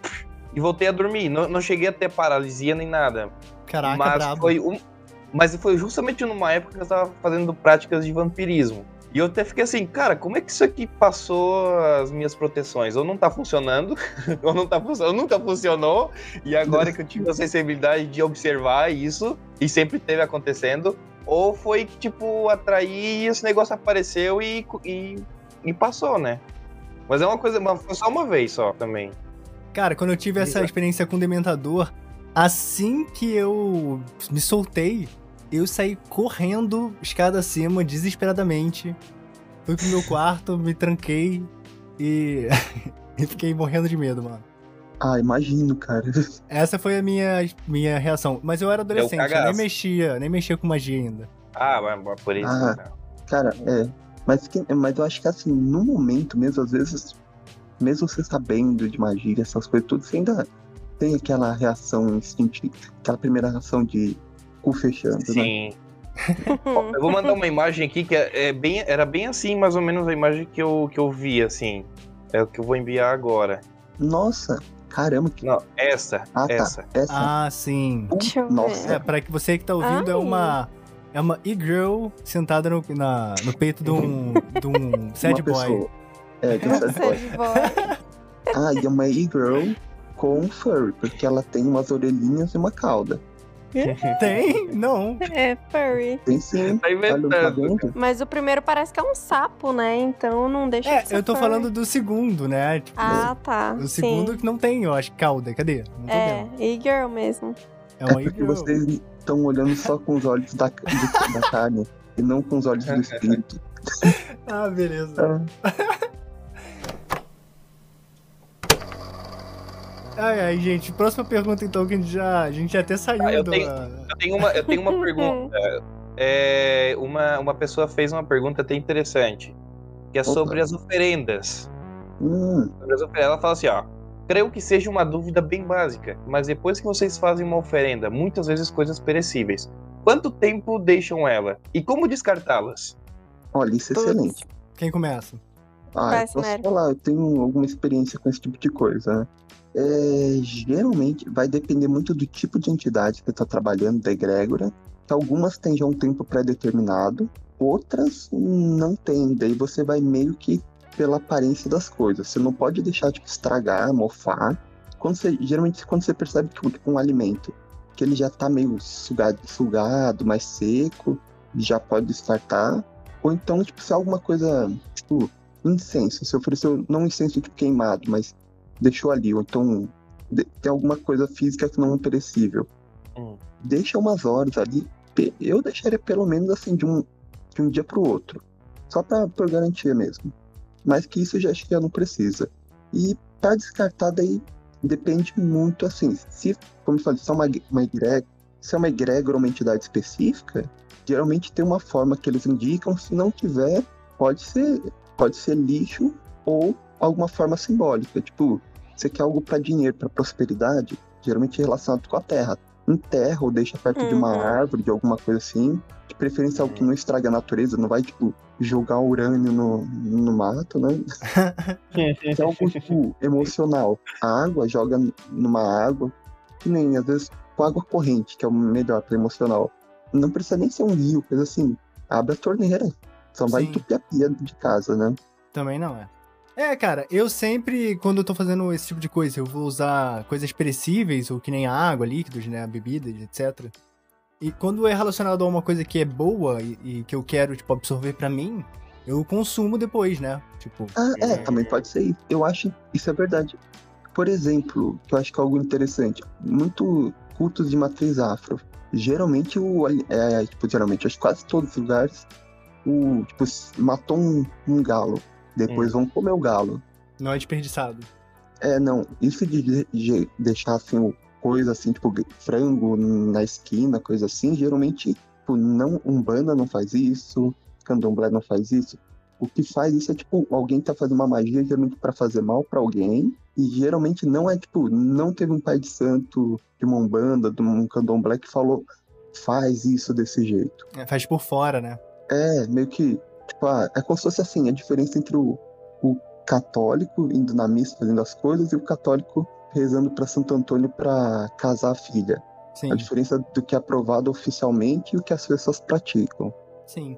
e voltei a dormir. Não, não cheguei a ter paralisia nem nada. Caraca, mas foi um, mas foi justamente numa época que eu estava fazendo práticas de vampirismo. E eu até fiquei assim, cara, como é que isso aqui passou as minhas proteções? Ou não tá funcionando, (laughs) ou não tá funcionando, nunca funcionou, e agora que eu tive a sensibilidade de observar isso, e sempre teve acontecendo, ou foi que, tipo, atrair e esse negócio apareceu e, e, e passou, né? Mas é uma coisa, mas foi só uma vez só também. Cara, quando eu tive essa experiência com o Dementador, assim que eu me soltei, eu saí correndo escada acima, desesperadamente. Fui pro meu quarto, me tranquei e. (laughs) e fiquei morrendo de medo, mano. Ah, imagino, cara. Essa foi a minha, minha reação. Mas eu era adolescente, eu nem mexia, nem mexia com magia ainda. Ah, mas por isso. Ah. Cara, é. Mas, que- mas eu acho que assim, no momento mesmo, às vezes, mesmo você sabendo de magia, essas coisas tudo, você ainda tem aquela reação instintiva, aquela primeira reação de cu fechando, né? Sim. Ó, Eu vou mandar uma imagem aqui que é, é bem, era bem assim, mais ou menos a imagem que eu, que eu vi, assim. É o que eu vou enviar agora. Nossa, caramba, que. Não, essa, Ah, tá. essa. Essa. Ah, sim. Deixa eu ver. Nossa. É, pra que você que tá ouvindo, é Ai. uma. É uma e-girl sentada no, na, no peito de um, de um (laughs) sad uma boy. pessoa. É, de um (laughs) sad boy. Ah, e é uma e-girl com furry, porque ela tem umas orelhinhas e uma cauda. Tem? Não. É, furry. Tem sim. Tá tá inventando. Mas o primeiro parece que é um sapo, né? Então não deixa É, de ser eu tô furry. falando do segundo, né? Tipo, Ah, tá. o segundo sim. que não tem, eu acho, cauda. Cadê? Não tô É, e-girl mesmo. É É uma porque e-girl. vocês estão olhando só com os olhos da, de- da carne e não com os olhos do espírito. (laughs) Ah, beleza. Ah, Ai, ai, gente. Próxima pergunta, então, que a gente já, a gente até saiu Ah, eu do... tenho- Eu tenho uma, eu tenho uma pergunta. (laughs) É, uma, uma pessoa fez uma pergunta até interessante, que é Opa. sobre as oferendas. hum, Sobre as oferendas. Ela fala assim, ó. Creio que seja uma dúvida bem básica, mas depois que vocês fazem uma oferenda, muitas vezes coisas perecíveis, quanto tempo deixam ela? E como descartá-las? olha, isso é Putz. excelente. Quem começa? Ah, Vai, eu posso falar, eu tenho alguma experiência com esse tipo de coisa, né? É, geralmente vai depender muito do tipo de entidade que você está trabalhando, da egrégora. Que algumas têm já um tempo pré-determinado, outras não têm. Daí você vai meio que pela aparência das coisas. Você não pode deixar tipo, estragar, mofar. Quando você, geralmente, quando você percebe que tipo, um alimento que ele já tá meio sugado, sugado, mais seco, já pode descartar. Ou então, tipo, se é alguma coisa, tipo, incenso. Você ofereceu, não incenso tipo queimado, mas deixou ali. Ou então, de- tem alguma coisa física que não é perecível. Hum. Deixa umas horas ali. Eu deixaria pelo menos assim, de um, de um dia pro outro. Só pra, por garantia mesmo. Mas que isso já acho que já não precisa. E pra descartar daí, depende muito assim. Se, como eu falei, se é uma, uma egrégora, se é uma egrégora ou uma entidade específica, geralmente tem uma forma que eles indicam. Se não tiver, pode ser, pode ser lixo ou alguma forma simbólica. Tipo, você quer algo para dinheiro, para prosperidade, geralmente é relacionado com a terra. Enterra ou deixa perto de uma Uhum. árvore, de alguma coisa assim. De preferência algo que não estraga a natureza, não vai, tipo, jogar urânio no, no mato, né? (laughs) É algo, tipo, emocional. A água joga numa água, que nem, às vezes, com água corrente, que é o melhor para emocional. Não precisa nem ser um rio, coisa assim. Abre a torneira. Só vai Sim. entupir a pia de casa, né? Também não é. É, cara, eu sempre, quando eu tô fazendo esse tipo de coisa, eu vou usar coisas perecíveis, ou que nem a água, líquidos, né, bebidas, etc. E quando é relacionado a uma coisa que é boa e, e que eu quero, tipo, absorver pra mim, eu consumo depois, né? Tipo, Ah, é, também pode ser isso. Eu acho isso é verdade. Por exemplo, que eu acho que é algo interessante, muito cultos de matriz afro. Geralmente o é, tipo, geralmente, acho que quase todos os lugares, o tipo, matou um, um galo, depois vão comer o galo. não é desperdiçado. É, não, isso de, de- de deixar assim coisa assim, tipo frango na esquina, coisa assim, geralmente, tipo, não, Umbanda não faz isso, Candomblé não faz isso. O que faz isso é tipo, alguém tá fazendo uma magia geralmente pra fazer mal pra alguém, e geralmente não é tipo, não teve um pai de santo de uma Umbanda, de um Candomblé que falou, faz isso desse jeito. É, faz por fora, né? É, meio que, é como se fosse assim, a diferença entre o, o católico indo na missa fazendo as coisas e o católico rezando pra Santo Antônio pra casar a filha. Sim, A diferença do que é aprovado oficialmente e o que as pessoas praticam. sim.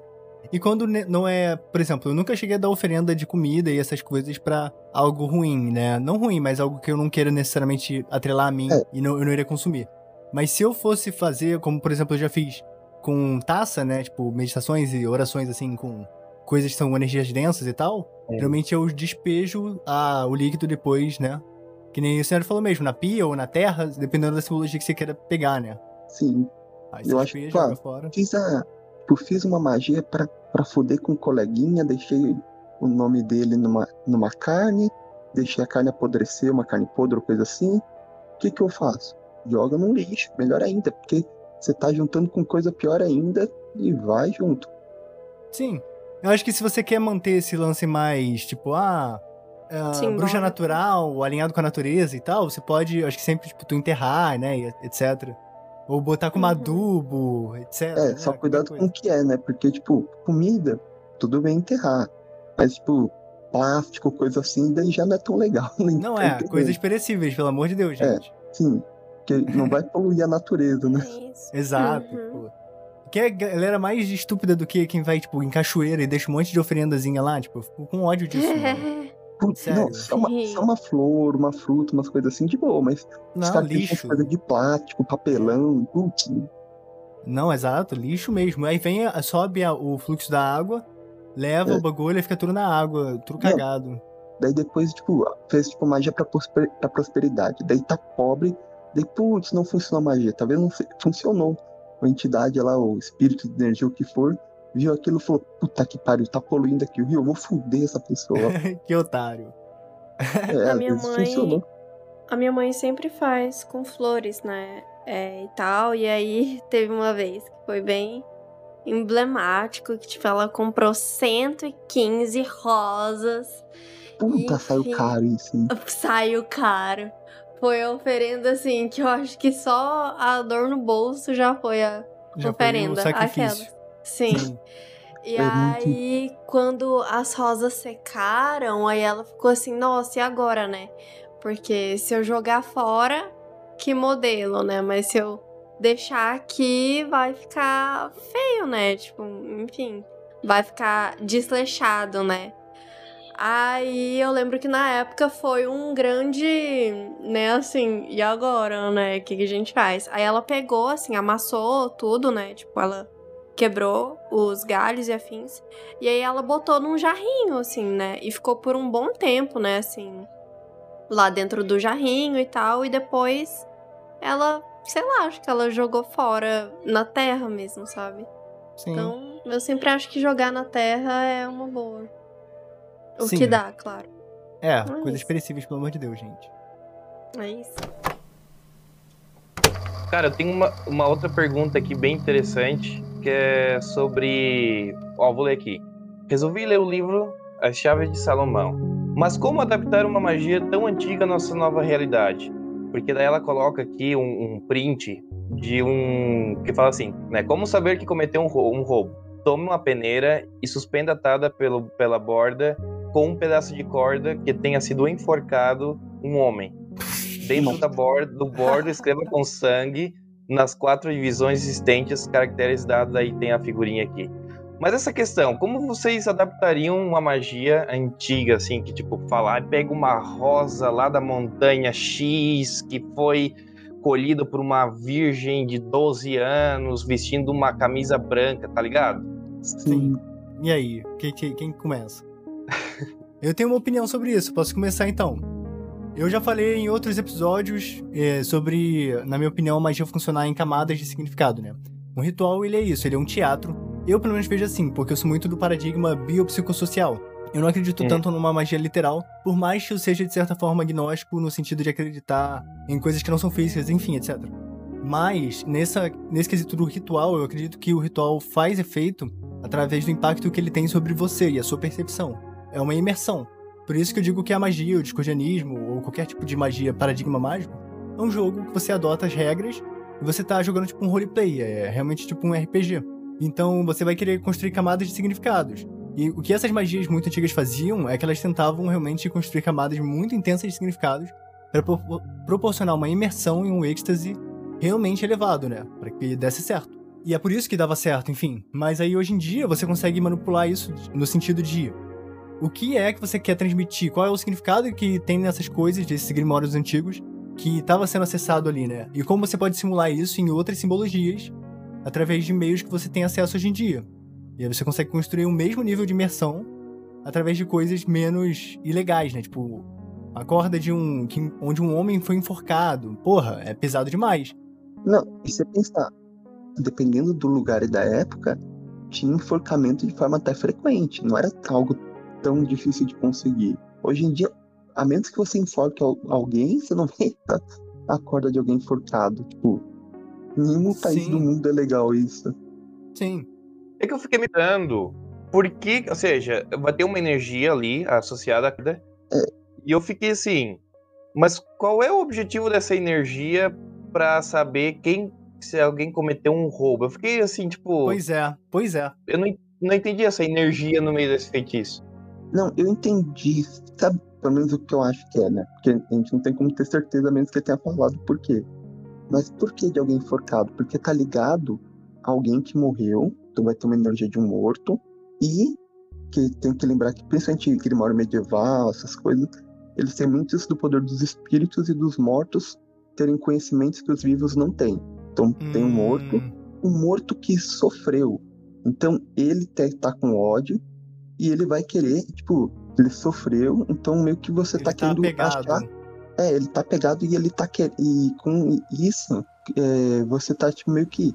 E quando não é, por exemplo, eu nunca cheguei a dar oferenda de comida e essas coisas pra algo ruim, né? Não ruim, mas algo que eu não queira necessariamente atrelar a mim É. e não, eu não iria consumir. Mas se eu fosse fazer, como por exemplo eu já fiz com taça, né? Tipo, meditações e orações assim com coisas que são energias densas e tal, É. geralmente eu despejo a, o líquido depois, né? Que nem o senhor falou mesmo, na pia ou na terra, dependendo da simbologia que você queira pegar, né? Sim, Aí Eu você acho despeja, que, claro, fora. fiz a. Tipo, fiz uma magia pra, pra foder com um coleguinha, deixei o nome dele numa, numa carne, deixei a carne apodrecer, uma carne podre ou coisa assim. O que que eu faço? Joga no lixo, melhor ainda, porque você tá juntando com coisa pior ainda e vai junto. Sim. Eu acho que se você quer manter esse lance mais, tipo, ah, Simbólico. bruxa natural, alinhado com a natureza e tal, você pode, acho que sempre, tipo, tu enterrar, né, e etc. Ou botar como Uhum. adubo, etc. É, né, só cuidado com o que é, né? Porque, tipo, comida, tudo bem enterrar. Mas, tipo, plástico, coisa assim, daí já não é tão legal. (laughs) nem Não é, interessante. coisas perecíveis, pelo amor de Deus, É. gente. Sim, porque não vai poluir a natureza, né? É isso. Exato, Uhum. pô. Que é galera mais estúpida do que quem vai, tipo, em cachoeira e deixa um monte de oferendazinha lá, tipo, eu fico com ódio disso, mano. (laughs) Putz, Sério? não, só uma, só uma flor, uma fruta, umas coisas assim de boa, mas Não, têm lixo. coisa de plástico, papelão, putz, Não, exato, lixo mesmo. Aí vem, sobe a- o fluxo da água, leva É. o bagulho e fica tudo na água, tudo Não. cagado. Daí depois, tipo, fez tipo magia pra, prosper- pra prosperidade. Daí tá pobre, daí, putz, não funcionou a magia. Talvez não fe- funcionou. A entidade lá, o espírito de energia, o que for, viu aquilo e falou, puta que pariu, tá poluindo aqui o rio, eu vou fuder essa pessoa. (laughs) que otário. (laughs) É, A minha mãe- funcionou. A minha mãe sempre faz com flores, né? É, e tal. E aí (laughs) teve uma vez que foi bem emblemático, que tipo, ela comprou 115 rosas. Puta, saiu Enfim. caro isso, hein? Saiu caro. Foi oferenda assim, que eu acho que só a dor no bolso já foi a Já foi oferenda. sacrifício. Aquelas. Sim. Sim. E É muito- aí, quando as rosas secaram, aí ela ficou assim, nossa, e agora, né? Porque se eu jogar fora, que modelo, né? Mas se eu deixar aqui, vai ficar feio, né? Tipo, enfim, vai ficar desleixado, né? Aí eu lembro que na época foi um grande, né, assim, e agora, né? O que, que a gente faz? Aí ela pegou, assim, amassou tudo, né? Tipo, ela quebrou os galhos e afins. E aí ela botou num jarrinho, assim, né? E ficou por um bom tempo, né, assim, lá dentro do jarrinho e tal. E depois ela, sei lá, acho que ela jogou fora na terra mesmo, sabe? Sim. Então, eu sempre acho que jogar na terra é uma boa. O Sim. que dá, claro. é, é coisas isso. perecíveis, pelo amor de Deus, gente. É isso. Cara, eu tenho uma, uma outra pergunta aqui bem interessante, que é sobre. Ó, vou ler aqui. Resolvi ler o livro As Chaves de Salomão. Mas como adaptar uma magia tão antiga à nossa nova realidade? Porque daí ela coloca aqui um, um print de um. que fala assim, né? Como saber que cometeu um, um roubo? Tome uma peneira e suspenda atada pelo, pela borda com um pedaço de corda que tenha sido enforcado um homem. Dentro da borda, do bordo, escreva com sangue nas quatro divisões existentes os caracteres dados, aí tem a figurinha aqui. Mas essa questão, como vocês adaptariam uma magia antiga, assim, que tipo, falar, pega uma rosa lá da montanha X, que foi colhida por uma virgem de 12 anos, vestindo uma camisa branca, tá ligado? Sim. E aí, que- que- quem começa? Eu tenho uma opinião sobre isso, posso começar então. Eu já falei em outros episódios é, sobre, na minha opinião, a magia funcionar em camadas de significado, né? Um ritual, ele é isso, ele é um teatro. Eu, pelo menos, vejo assim, porque eu sou muito do paradigma biopsicossocial. Eu não acredito Hum. tanto numa magia literal, por mais que eu seja, de certa forma, agnóstico no sentido de acreditar em coisas que não são físicas, enfim, etc. Mas, nessa, nesse quesito do ritual, eu acredito que o ritual faz efeito através do impacto que ele tem sobre você e a sua percepção. É uma imersão. Por isso que eu digo que a magia, o discordianismo, ou qualquer tipo de magia, paradigma mágico, é um jogo que você adota as regras e você tá jogando tipo um roleplay, é realmente tipo um RPG. Então você vai querer construir camadas de significados. E o que essas magias muito antigas faziam é que elas tentavam realmente construir camadas muito intensas de significados para proporcionar uma imersão e um êxtase realmente elevado, né? Para que desse certo. E é por isso que dava certo, enfim. Mas aí hoje em dia você consegue manipular isso no sentido de o que é que você quer transmitir, qual é o significado que tem nessas coisas, desses grimórios antigos, que estava sendo acessado ali, né? E como você pode simular isso em outras simbologias através de meios que você tem acesso hoje em dia. E aí você consegue construir o mesmo nível de imersão através de coisas menos ilegais, né? Tipo, a corda de um. que- onde um homem foi enforcado. Porra, é pesado demais. Não, e você pensar, dependendo do lugar e da época, tinha enforcamento de forma até frequente, não era algo tão difícil de conseguir. Hoje em dia, a menos que você enforque al- alguém, você não (laughs) vê a, corda de alguém enforcado. Tipo, nenhum país Sim. do mundo é legal isso. Sim. É que eu fiquei me dando. Por que, ou seja, vai ter uma energia ali associada à vida. E eu fiquei assim, mas qual é o objetivo dessa energia pra saber quem se alguém cometeu um roubo? Eu fiquei assim, tipo, Pois é, pois é. eu não, não entendi essa energia no meio desse feitiço. Não, eu entendi, sabe, pelo menos o que eu acho que é, né? Porque a gente não tem como ter certeza, a menos que ele tenha falado por quê. Mas por que de alguém enforcado? Porque tá ligado a alguém que morreu, então vai ter uma energia de um morto, e que tem que lembrar que, principalmente Grimório medieval, essas coisas, eles têm muito isso do poder dos espíritos e dos mortos terem conhecimentos que os vivos não têm. Então, tem um morto, Hum, um morto que sofreu. Então, ele tá com ódio e ele vai querer, tipo, ele sofreu, então meio que você Ele tá tá querendo apegado. achar. É, ele tá pegado e ele tá querendo. E com isso, é, você tá tipo, meio que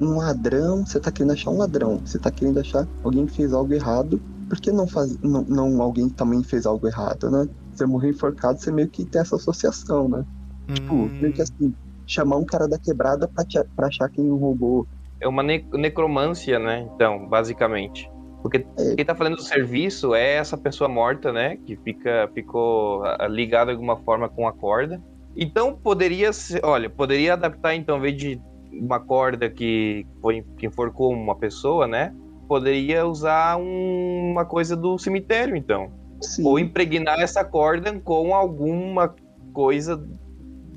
um ladrão, você tá querendo achar um ladrão, você tá querendo achar alguém que fez algo errado, por que não, faz, não, não alguém também fez algo errado, né? Você morreu enforcado, você meio que tem essa associação, né? Tipo, hum, meio que assim, chamar um cara da quebrada pra, te, pra achar quem o roubou. É uma ne- necromância, né? Então, basicamente. Porque quem tá falando do serviço é essa pessoa morta, né? Que fica, ficou ah, ligada de alguma forma com a corda. Então poderia ser, olha, poderia adaptar então, em vez de uma corda que foi que enforcou uma pessoa, né? Poderia usar um- uma coisa do cemitério, então. Sim. Ou impregnar essa corda com alguma coisa do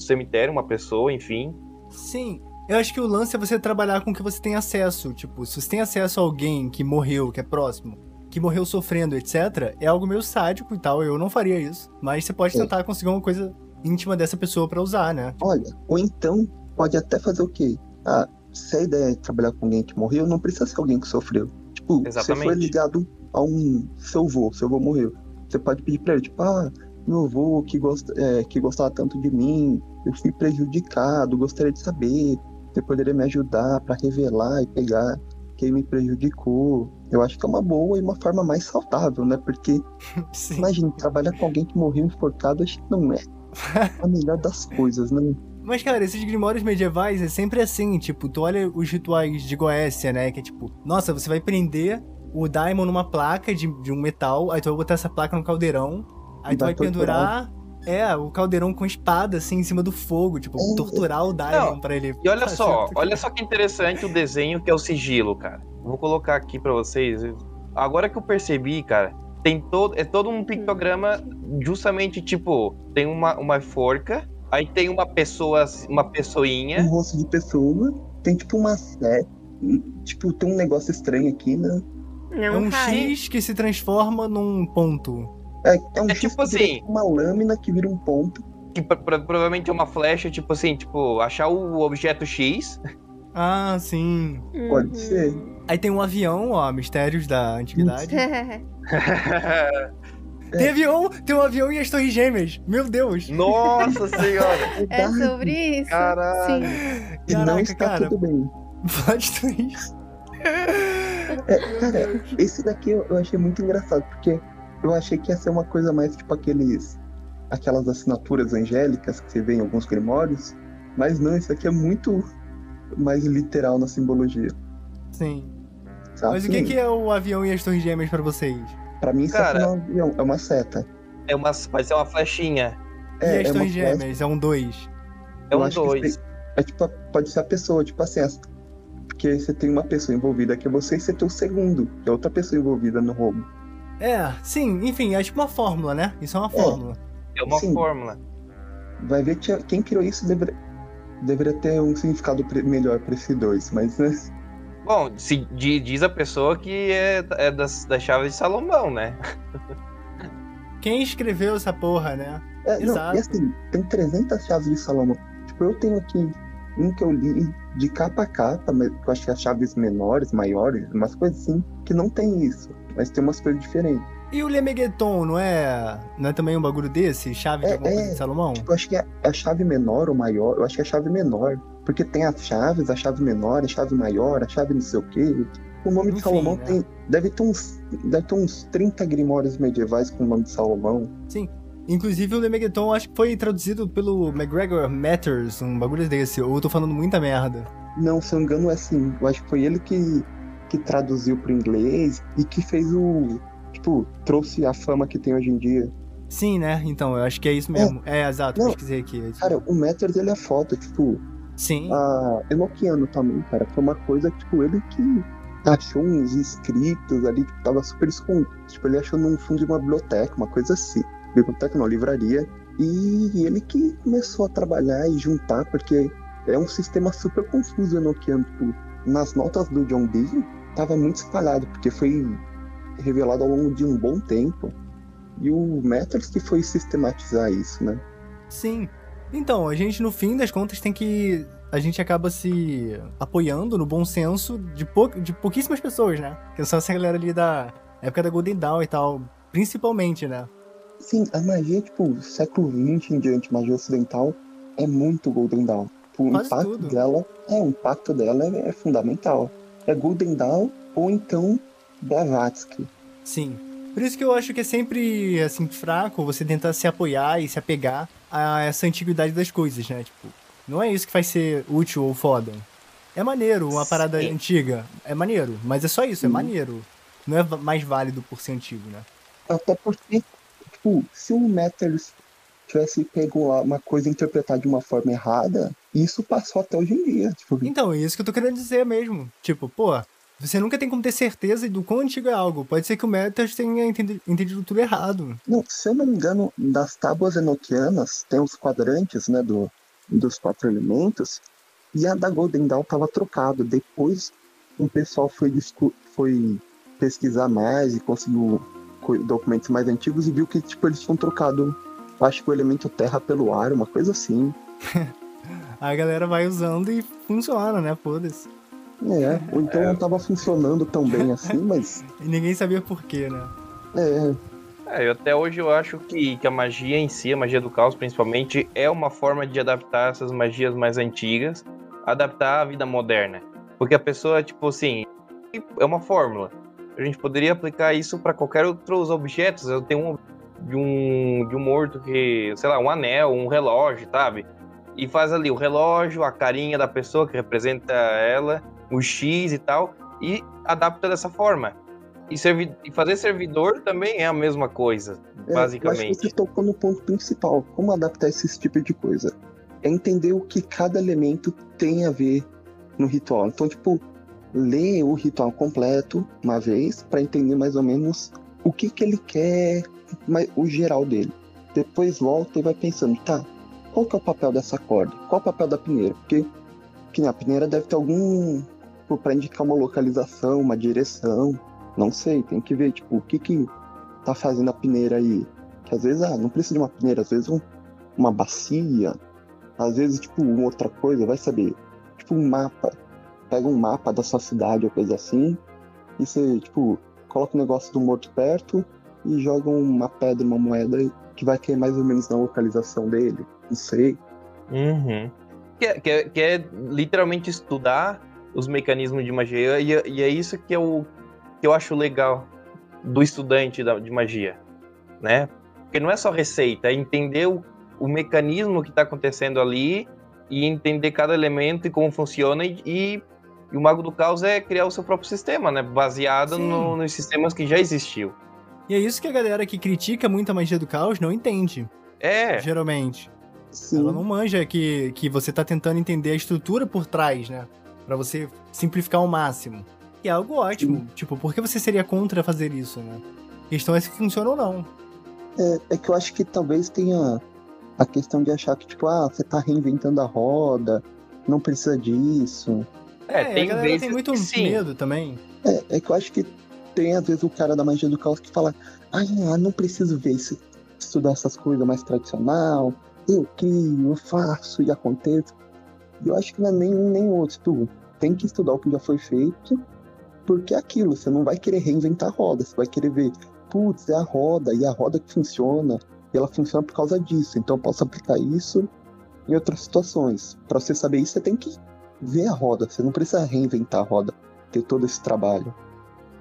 cemitério, uma pessoa, enfim. Sim. Eu acho que o lance é você trabalhar com o que você tem acesso. Tipo, se você tem acesso a alguém que morreu, que é próximo, que morreu sofrendo, etc., é algo meio sádico e tal. Eu não faria isso. Mas você pode É. tentar conseguir uma coisa íntima dessa pessoa pra usar, né? Olha, ou então pode até fazer o quê? Ah, se a ideia é trabalhar com alguém que morreu, não precisa ser alguém que sofreu. Tipo, você Exatamente. foi ligado a um seu avô, seu avô morreu. Você pode pedir pra ele, tipo, ah, meu avô que, gosta, é, que gostava tanto de mim, eu fui prejudicado, gostaria de saber, você poderia me ajudar pra revelar e pegar quem me prejudicou. Eu acho que é uma boa e uma forma mais saudável, né? Porque (laughs) Sim. Imagina, trabalhar com alguém que morreu enforcado, acho que não é (laughs) a melhor das coisas, né? Mas, cara, esses grimórios medievais é sempre assim, tipo, tu olha os rituais de Goécia, né? Que é tipo, nossa, você vai prender o Daimon numa placa de, de um metal, aí tu vai botar essa placa no caldeirão, aí tu vai vai pendurar, é, o caldeirão com espada, assim, em cima do fogo, tipo, É. torturar o Daimon Não, pra ele. E olha só, olha só que interessante o desenho que é o sigilo, cara. Vou colocar aqui pra vocês. Agora que eu percebi, cara, tem todo é todo um pictograma justamente tipo, tem uma, uma forca, aí tem uma pessoa, uma Um pessoinha. rosto de pessoa, tem tipo uma seta, tipo, tem um negócio estranho aqui, né? É um X que se transforma num ponto. É, é um É tipo assim. uma lâmina que vira um ponto. Que pro- pro- provavelmente é uma flecha, tipo assim, tipo, achar o objeto X. Ah, sim. Pode Uhum. ser. Aí tem um avião, ó, mistérios da antiguidade. (laughs) É. Tem avião, tem um avião e as torres gêmeas. Meu Deus. Nossa senhora! (laughs) É sobre isso? Caralho. Sim. E não está cara. tudo bem. Plot twist. É, cara, esse daqui eu, eu achei muito engraçado, porque eu achei que ia ser uma coisa mais tipo aqueles. aquelas assinaturas angélicas que você vê em alguns grimórios. Mas não, isso aqui é muito mais literal na simbologia. Sim. Sabe? Mas o que, que é o avião e as torres gêmeas pra vocês? Pra mim, isso Cara- aqui não é um avião, é uma seta. É uma, vai ser uma flechinha. e É, as é torres flecha. gêmeas? É um dois. É Eu um acho que dois. É tipo, pode ser a pessoa, tipo assim, as- porque você tem uma pessoa envolvida que é você e você tem o segundo, que é outra pessoa envolvida no roubo. É, sim, enfim, é tipo uma fórmula, né? Isso é uma fórmula. É uma Sim. fórmula. Vai ver que quem criou isso deveria, deveria ter um significado pre- melhor pra esses dois, mas né? Bom, se, di- diz a pessoa que é, é das, das chaves de Salomão, né? Quem escreveu essa porra, né? É, não, Exato. e assim, tem 300 chaves de Salomão. Tipo, eu tenho aqui um que eu li de capa a capa, mas eu acho que as chaves menores, maiores, umas coisas assim, que não tem isso, mas tem umas coisas diferentes. E o Lemegeton, não é. Não é também um bagulho desse? Chave de É, alguma coisa é. de Salomão? Tipo, eu acho que é a chave menor ou maior, eu acho que é a chave menor. Porque tem as chaves, a chave menor, a chave maior, a chave não sei o quê. O nome de Enfim, Salomão né? tem. Deve ter, uns, deve ter uns 30 grimórios medievais com o nome de Salomão. Inclusive o Lemegeton acho que foi traduzido pelo McGregor Matters, um bagulho desse. Ou eu tô falando muita merda. Não, se eu engano, é assim. Eu acho que foi ele que, que traduziu pro inglês e que fez o. Tipo, trouxe a fama que tem hoje em dia. Sim, né? Então, eu acho que é isso mesmo. É, exato, Não. pesquisei aqui. é. Cara, o Matters, ele é foda, tipo, Sim. a Enochiano também, cara. Foi uma coisa que, tipo, ele que achou uns escritos ali, tipo, tava super escondido. Tipo, ele achou num fundo de uma biblioteca, uma coisa assim. Biblioteca não, livraria. E ele que começou a trabalhar e juntar, porque é um sistema super confuso Enochiano. Tipo, nas notas do John Dee, tava muito espalhado, porque foi revelado ao longo de um bom tempo. E o Metals que foi sistematizar isso, né? Sim. Então, a gente no fim das contas tem que. A gente acaba se apoiando no bom senso de, pou... de pouquíssimas pessoas, né? Que são essa galera ali da época da Golden Dawn e tal. Principalmente, né? Sim, a magia, tipo, século XX em diante, magia ocidental, é muito Golden Dawn. O Quase impacto tudo. dela, é, o impacto dela é, é fundamental. É Golden Dawn ou então Blavatsky. Sim. Por isso que eu acho que é sempre, assim, fraco você tentar se apoiar e se apegar a essa antiguidade das coisas, né? Tipo, não é isso que faz ser útil ou foda. É maneiro uma parada Sim. antiga. É maneiro, mas é só isso, é Sim. maneiro. Não é mais válido por ser antigo, né? Até porque, tipo, se o Metals tivesse pego uma coisa interpretada de uma forma errada, isso passou até hoje em dia. Tipo, Então, é isso que eu tô querendo dizer mesmo. Tipo, pô, você nunca tem como ter certeza do quão antigo é algo. Pode ser que o Metas tenha entendi- entendido tudo errado. Não, se eu não me engano, das tábuas enoquianas tem os quadrantes, né, do, dos quatro elementos, e a da Golden Dawn tava trocado. Depois o pessoal foi, foi pesquisar mais e conseguiu co- documentos mais antigos e viu que tipo eles tinham trocado, acho que o elemento terra pelo ar, uma coisa assim. (laughs) A galera vai usando e funciona, né? Foda-se. É, ou então não tava funcionando tão bem (laughs) assim, mas E ninguém sabia por quê, né? é, É, eu até hoje eu acho que, que a magia em si, a magia do caos principalmente, é uma forma de adaptar essas magias mais antigas, adaptar à vida moderna. Porque a pessoa, tipo assim, é uma fórmula. A gente poderia aplicar isso para qualquer outros objetos. Eu tenho um de um de um morto que, sei lá, um anel, um relógio, sabe? E faz ali o relógio, a carinha da pessoa que representa ela, o X e tal, e adapta dessa forma. E, servi e fazer servidor também é a mesma coisa, É, basicamente. você tocou no ponto principal. Como adaptar esse tipo de coisa? É entender o que cada elemento tem a ver no ritual. Então, tipo, ler o ritual completo uma vez para entender mais ou menos o que que ele quer, mas o geral dele. Depois volta e vai pensando, tá, qual que é o papel dessa corda? Qual o papel da peneira? Porque que nem a peneira deve ter algum para indicar uma localização, uma direção. Não sei, tem que ver, tipo, o que que tá fazendo a peneira aí. Que às vezes, ah, não precisa de uma peneira, às vezes um- uma bacia, às vezes, tipo, uma outra coisa, vai saber. Tipo, um mapa. Pega um mapa da sua cidade ou coisa assim, e você, tipo, coloca o negócio do morto perto e joga uma pedra, uma moeda que vai cair mais ou menos na localização dele. Não sei. Uhum. Que, é, que, é, que é literalmente estudar os mecanismos de magia, e, é- e é isso que eu, que eu acho legal do estudante da- de magia, né? Porque não é só receita, é entender o, o mecanismo que está acontecendo ali e entender cada elemento e como funciona e, e, e o Mago do Caos é criar o seu próprio sistema, né? Baseado no- nos sistemas que já existiu. E é isso que a galera que critica muito a magia do caos não entende, É, geralmente. Sim. Ela não manja que, que você tá tentando entender a estrutura por trás, né? Pra você simplificar ao máximo. E é algo ótimo. Tipo, por que você seria contra fazer isso, né? A questão é se funciona ou não. É, é que eu acho que talvez tenha a questão de achar que, tipo, ah, você tá reinventando a roda, não precisa disso. É, tem a galera vezes tem muito que sim. medo também. É, é que eu acho que tem, às vezes, o cara da magia do caos que fala, ah, não preciso ver isso, estudar essas coisas mais tradicional, eu crio, eu faço e aconteço. E eu acho que não é nem um nem outro. Tu tem que estudar o que já foi feito, porque é aquilo, você não vai querer reinventar a roda, você vai querer ver, putz, é a roda, e a roda que funciona, e ela funciona por causa disso, então eu posso aplicar isso em outras situações. Para você saber isso, você tem que ver a roda, você não precisa reinventar a roda, ter todo esse trabalho.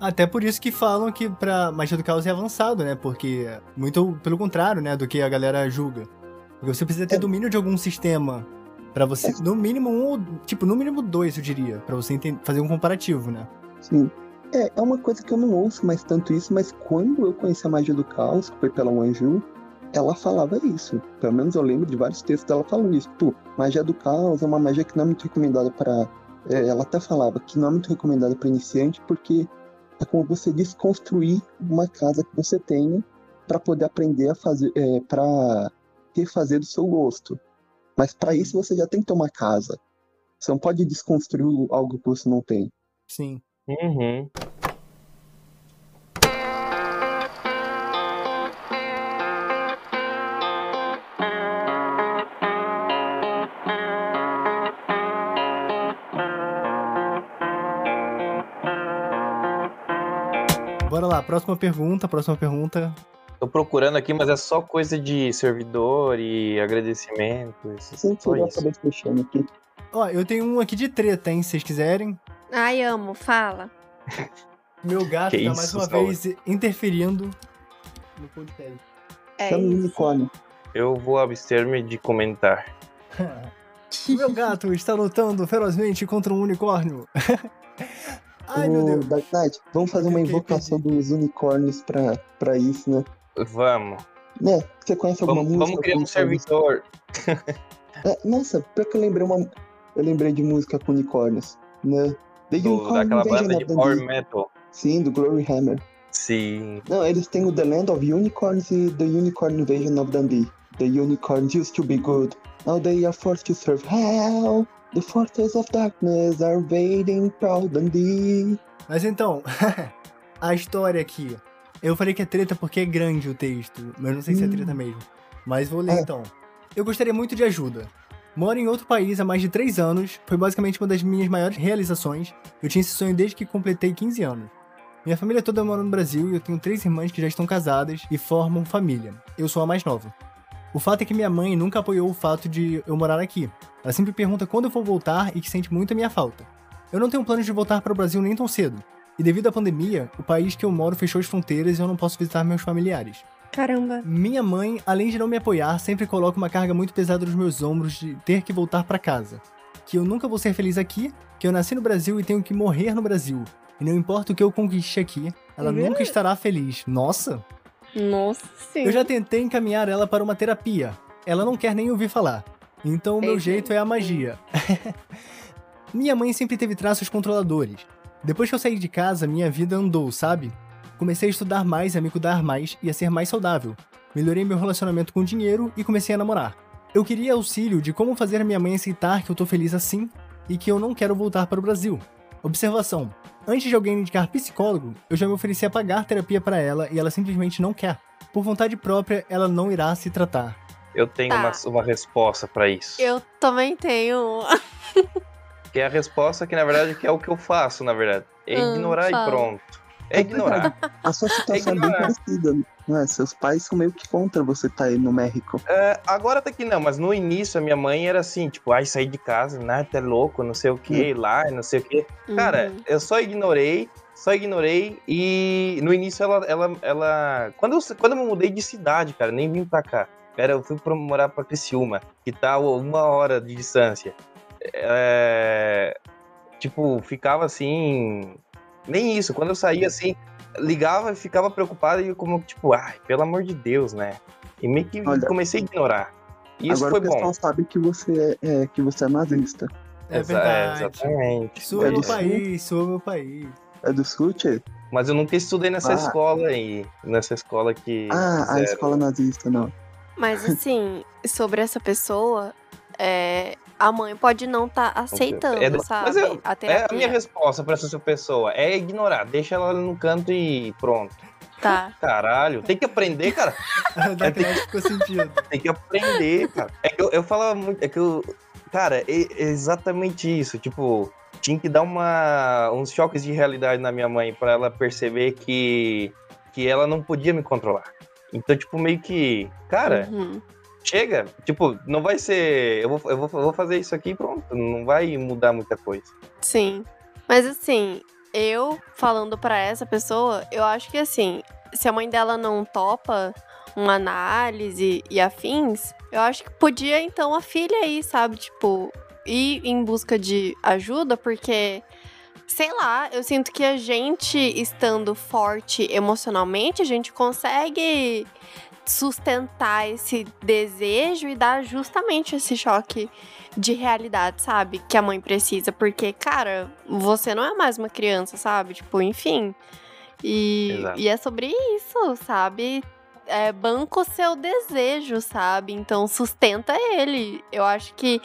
Até por isso que falam que pra magia do caos é avançado, né? Porque muito pelo contrário, né, do que a galera julga. Porque você precisa ter É. domínio de algum sistema Pra você, no mínimo um, tipo, no mínimo dois, eu diria, Pra você fazer um comparativo, né? Sim. É, é uma coisa que eu não ouço mais tanto isso, mas quando eu conheci a magia do caos, que foi pela Wanju, ela falava isso. Pelo menos eu lembro de vários textos dela falando isso. Pô, magia do caos é uma magia que não é muito recomendada para. ela até falava que não é muito recomendada para iniciante, porque é como você desconstruir uma casa que você tenha para poder aprender a fazer, é, para refazer do seu gosto. Mas para isso você já tem que ter uma casa. Você não pode desconstruir algo que você não tem. Sim. Uhum. Lá, próxima pergunta, próxima pergunta. Tô procurando aqui, mas é só coisa de servidor e agradecimento. isso- Sem Só eu isso. acabei fechando aqui. Ó, eu tenho um aqui de treta, hein, se vocês quiserem. Ai, amo, fala. (laughs) Meu gato Que tá mais isso, uma Saul. vez interferindo no podcast. É Chama o isso. unicórnio. Eu vou abster-me de comentar. (laughs) Meu gato está lutando ferozmente contra um unicórnio. (laughs) Ai, meu Deus. Dark Knight, vamos fazer uma invocação dos unicórnios pra, pra isso, né? Vamos. Né? Você conhece alguma Vamos, música? vamos criar um servidor. É, nossa, pior que eu lembrei uma. Eu lembrei de música com unicórnios, né? The do- Unicorn daquela Invasion banda of de power metal. Sim, do Glory Hammer. Sim. Não, eles têm o The Land of Unicorns e The Unicorn Invasion of Dundee. The unicorns used to be good. Now they are forced to serve hell. The forces of darkness are proud Dundee. Mas então, (laughs) a história aqui. Eu falei que é treta porque é grande o texto, mas não sei se é Hum. treta mesmo. Mas vou ler É. então. Eu gostaria muito de ajuda. Moro em outro país há mais de 3 anos, foi basicamente uma das minhas maiores realizações. Eu tinha esse sonho desde que completei 15 anos. Minha família toda mora no Brasil e eu tenho três irmãs que já estão casadas e formam família. Eu sou a mais nova. O fato é que minha mãe nunca apoiou o fato de eu morar aqui. Ela sempre pergunta quando eu vou voltar e que sente muito a minha falta. Eu não tenho planos de voltar para o Brasil nem tão cedo. E devido à pandemia, o país que eu moro fechou as fronteiras e eu não posso visitar meus familiares. Caramba. Minha mãe, além de não me apoiar, sempre coloca uma carga muito pesada nos meus ombros de ter que voltar para casa. Que eu nunca vou ser feliz aqui, que eu nasci no Brasil e tenho que morrer no Brasil. E não importa o que eu conquiste aqui, ela Uhum. nunca estará feliz. Nossa! Nossa, sim. Eu já tentei encaminhar ela para uma terapia. Ela não quer nem ouvir falar. Então o meu Ei, jeito é a magia. (laughs) minha mãe sempre teve traços controladores. Depois que eu saí de casa, minha vida andou, sabe? Comecei a estudar mais, a me cuidar mais e a ser mais saudável. Melhorei meu relacionamento com o dinheiro e comecei a namorar. Eu queria auxílio de como fazer a minha mãe aceitar que eu tô feliz assim e que eu não quero voltar para o Brasil. Observação: Antes de alguém indicar psicólogo, eu já me ofereci a pagar terapia para ela e ela simplesmente não quer. Por vontade própria, ela não irá se tratar. Eu tenho Tá. uma, uma resposta pra isso. Eu também tenho. Que é a resposta que, na verdade, que é o que eu faço, na verdade. É Hum, ignorar fala. e pronto. É ignorar. A sua situação é bem ignorar. parecida, não é? Seus pais são meio que contra você estar aí no México. É, agora até que não, mas no início a minha mãe era assim, tipo, ai, sair de casa, né, tá louco, não sei o que, ir lá, não sei o que. Cara, Uhum. eu só ignorei, só ignorei e no início ela, ela, ela... Quando, eu, quando eu me mudei de cidade, cara, nem vim pra cá. Cara, eu fui pra morar pra Criciúma, que tá uma hora de distância. É, Tipo, ficava assim... Nem isso, quando eu saía assim, ligava e ficava preocupado e como, tipo, ai, pelo amor de Deus, né? E meio que Olha, comecei a ignorar. E isso Agora foi o pessoal bom. sabe que você é, é, que você é nazista. É Exa- verdade. exatamente. Sua É meu do país, sua meu país. É do Sul, tchê? Mas eu nunca estudei nessa Ah. escola aí. Nessa escola que. Ah, a fizeram. escola nazista, não. Mas assim, sobre essa pessoa, é, a mãe pode não estar aceitando, É do- sabe? mas eu- a É a minha resposta pra essa pessoa. É ignorar. Deixa ela no canto e pronto. Tá. Caralho. Tem que aprender, cara. da criança ficou sentido. (laughs) Tem que aprender, cara. É que eu, eu falava muito. É que eu. Cara, é, é exatamente isso. Tipo, tinha que dar uma, uns choques de realidade na minha mãe pra ela perceber que, que ela não podia me controlar. Então, tipo, meio que. Cara, Uhum. Chega. Tipo, não vai ser. Eu vou, eu, vou, eu vou fazer isso aqui e pronto. Não vai mudar muita coisa. Sim. Mas assim, eu falando pra essa pessoa, eu acho que assim, se a mãe dela não topa uma análise e afins, eu acho que podia então a filha aí, sabe? Tipo, ir em busca de ajuda, porque. Sei lá, eu sinto que a gente estando forte emocionalmente, a gente consegue sustentar esse desejo e dar justamente esse choque de realidade, sabe? Que a mãe precisa. Porque, cara, você não é mais uma criança, sabe? Tipo, enfim. E, Exato. e é sobre isso, sabe? É, banca o seu desejo, sabe? Então sustenta ele. Eu acho que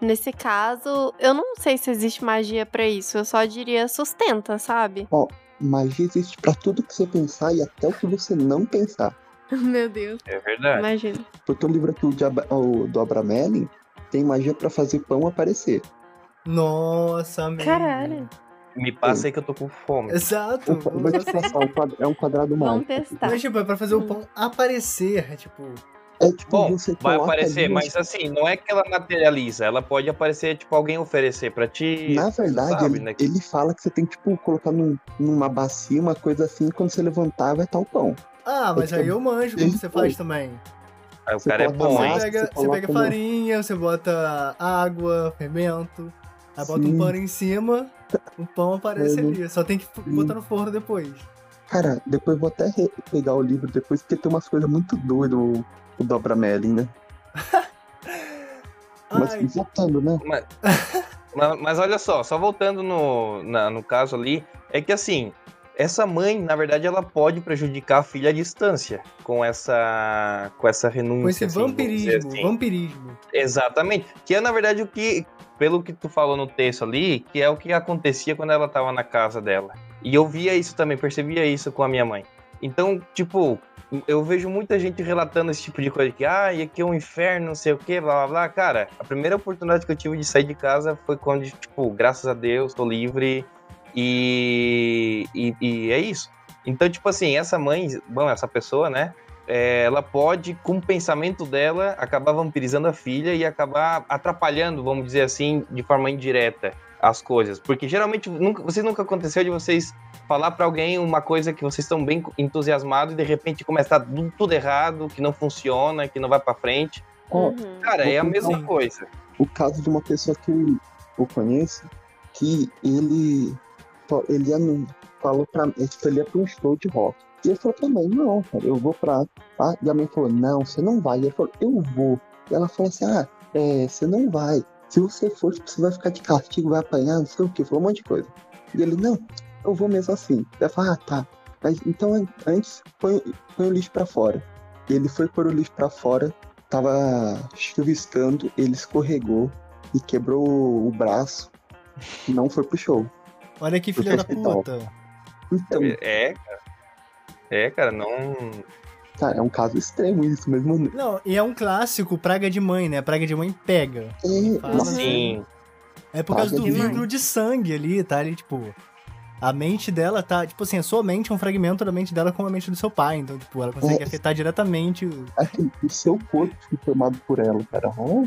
nesse caso, eu não sei se existe magia pra isso. Eu só diria sustenta, sabe? Magia existe pra tudo que você pensar e até o que você não pensar. (laughs) Meu Deus, É verdade. imagina. Porque o livro aqui, o, de Ab- o do Abramelin, tem magia pra fazer pão aparecer. Nossa, amigo. Caralho. Me passa aí que eu tô com fome. Exato. Vou te assim. passar, um quadra- é um quadrado Vamos mágico. testar. Mas, tipo, é pra fazer o pão aparecer, é tipo... É tipo, Bom, você vai aparecer, ali, mas assim, não é que ela materializa, ela pode aparecer, tipo, alguém oferecer pra ti. Na verdade, sabe, ele, né, ele fala que você tem que, tipo, colocar num- numa bacia, uma coisa assim, e quando você levantar, vai estar o pão. Ah, mas aí eu manjo como você faz também. Aí o você cara é bom, Você hein? pega, você pega no- farinha, você bota água, fermento, aí bota um Sim. pano em cima, o pão aparece Uhum. ali. Só tem que Sim. botar no forno depois. Cara, depois vou até pegar o livro depois, porque tem umas coisas muito doidas o, o Dobra Melling, né? (laughs) Mas Ai, voltando, né? Mas, (laughs) mas- mas olha só, só voltando no, na- no caso ali, é que assim, essa mãe, na verdade, ela pode prejudicar a filha à distância com essa, com essa renúncia. com esse assim, vampirismo, assim. vampirismo. Exatamente. Que é, na verdade, o que, pelo que tu falou no texto ali, que é o que acontecia quando ela tava na casa dela. E eu via isso também, percebia isso com a minha mãe. Então, tipo, eu vejo muita gente relatando esse tipo de coisa, que, ah, e aqui é um inferno, não sei o que, blá blá blá. Cara, a primeira oportunidade que eu tive de sair de casa foi quando, tipo, graças a Deus, tô livre e, e, e é isso. Então, tipo assim, essa mãe, bom, essa pessoa, né? é, ela pode, com o pensamento dela, acabar vampirizando a filha e acabar atrapalhando, vamos dizer assim, de forma indireta as coisas. Porque geralmente, nunca, vocês nunca aconteceu de vocês falar pra alguém uma coisa que vocês estão bem entusiasmados e de repente começa a tudo, tudo errado, que não funciona, que não vai pra frente. Uhum. Cara, é a mesma coisa. o caso de uma pessoa que eu, eu conheço, que ele, ele ia num- falou pra tipo, ele ia pra um show de rock. E ele falou pra mãe, não, cara, eu vou pra. Ah, e a mãe falou, não, você não vai. E ele falou, eu vou. E ela falou assim, ah, é, você não vai. Se você for, tipo, você vai ficar de castigo, vai apanhar, não sei o que, falou um monte de coisa. E ele, não, eu vou mesmo assim. Ela falou, ah, tá. Mas então an- antes põe, põe o lixo pra fora. E ele foi pôr o lixo pra fora, tava chuviscando, ele escorregou e quebrou o braço. Não foi pro show. Olha que filha da puta. Então, É, cara. É, cara, não. cara, é um caso extremo isso mesmo. Não, e é um clássico praga de mãe, né? Praga de mãe pega. É, Sim. É por causa Praga do de mãe. vínculo de sangue ali, tá? Ali, tipo. A mente dela tá. Tipo assim, a sua mente é um fragmento da mente dela com a mente do seu pai. Então, tipo, ela consegue É. afetar diretamente. o- assim, o seu corpo foi formado por ela, cara. Ó,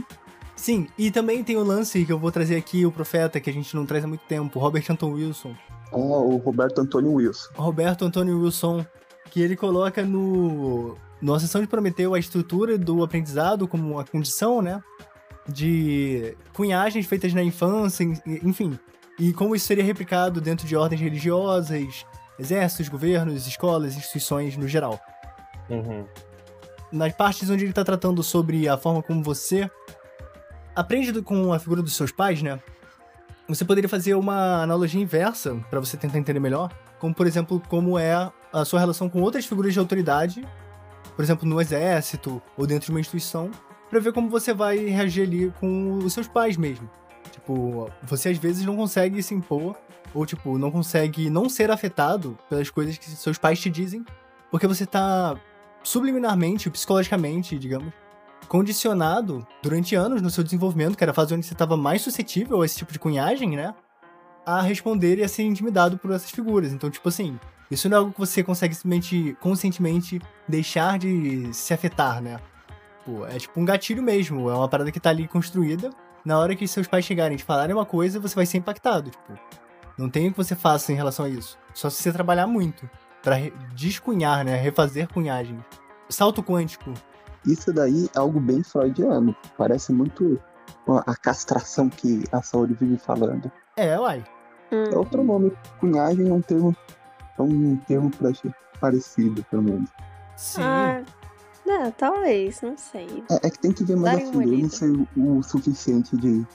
Sim, e também tem o lance que eu vou trazer aqui, o profeta, que a gente não traz há muito tempo, Robert Anton Wilson. Ah, o Roberto Antônio Wilson. Roberto Antônio Wilson, que ele coloca no, no Ascensão de Prometeu a estrutura do aprendizado como uma condição, né? De cunhagens feitas na infância, en- enfim. E como isso seria replicado dentro de ordens religiosas, exércitos, governos, escolas, instituições no geral. Uhum. Nas partes onde ele tá tratando sobre a forma como você aprende com a figura dos seus pais, né? Você poderia fazer uma analogia inversa pra você tentar entender melhor, como por exemplo, como é a sua relação com outras figuras de autoridade, por exemplo, no exército ou dentro de uma instituição, pra ver como você vai reagir ali com os seus pais mesmo. Tipo, você às vezes não consegue se impor ou tipo, não consegue não ser afetado pelas coisas que seus pais te dizem, porque você tá subliminarmente, psicologicamente, digamos, condicionado durante anos no seu desenvolvimento, que era a fase onde você estava mais suscetível a esse tipo de cunhagem, né? A responder e a ser intimidado por essas figuras. Então, tipo assim, isso não é algo que você consegue simplesmente, conscientemente deixar de se afetar, né? Pô, é tipo um gatilho mesmo, é uma parada que tá ali construída. Na hora que seus pais chegarem e te falarem uma coisa, você vai ser impactado, tipo. Não tem o que você faça em relação a isso. Só se você trabalhar muito pra re- descunhar, né? Refazer cunhagem. Salto quântico. Isso daí é algo bem freudiano. Parece muito a castração que a Saori vive falando. É, uai. Hum. É outro nome. Cunhagem é um termo, é um termo pra parecido, pelo menos. Sim. Ah, não, talvez, não sei. É, é que tem que ver mais a fundo. Eu não sei o, o suficiente de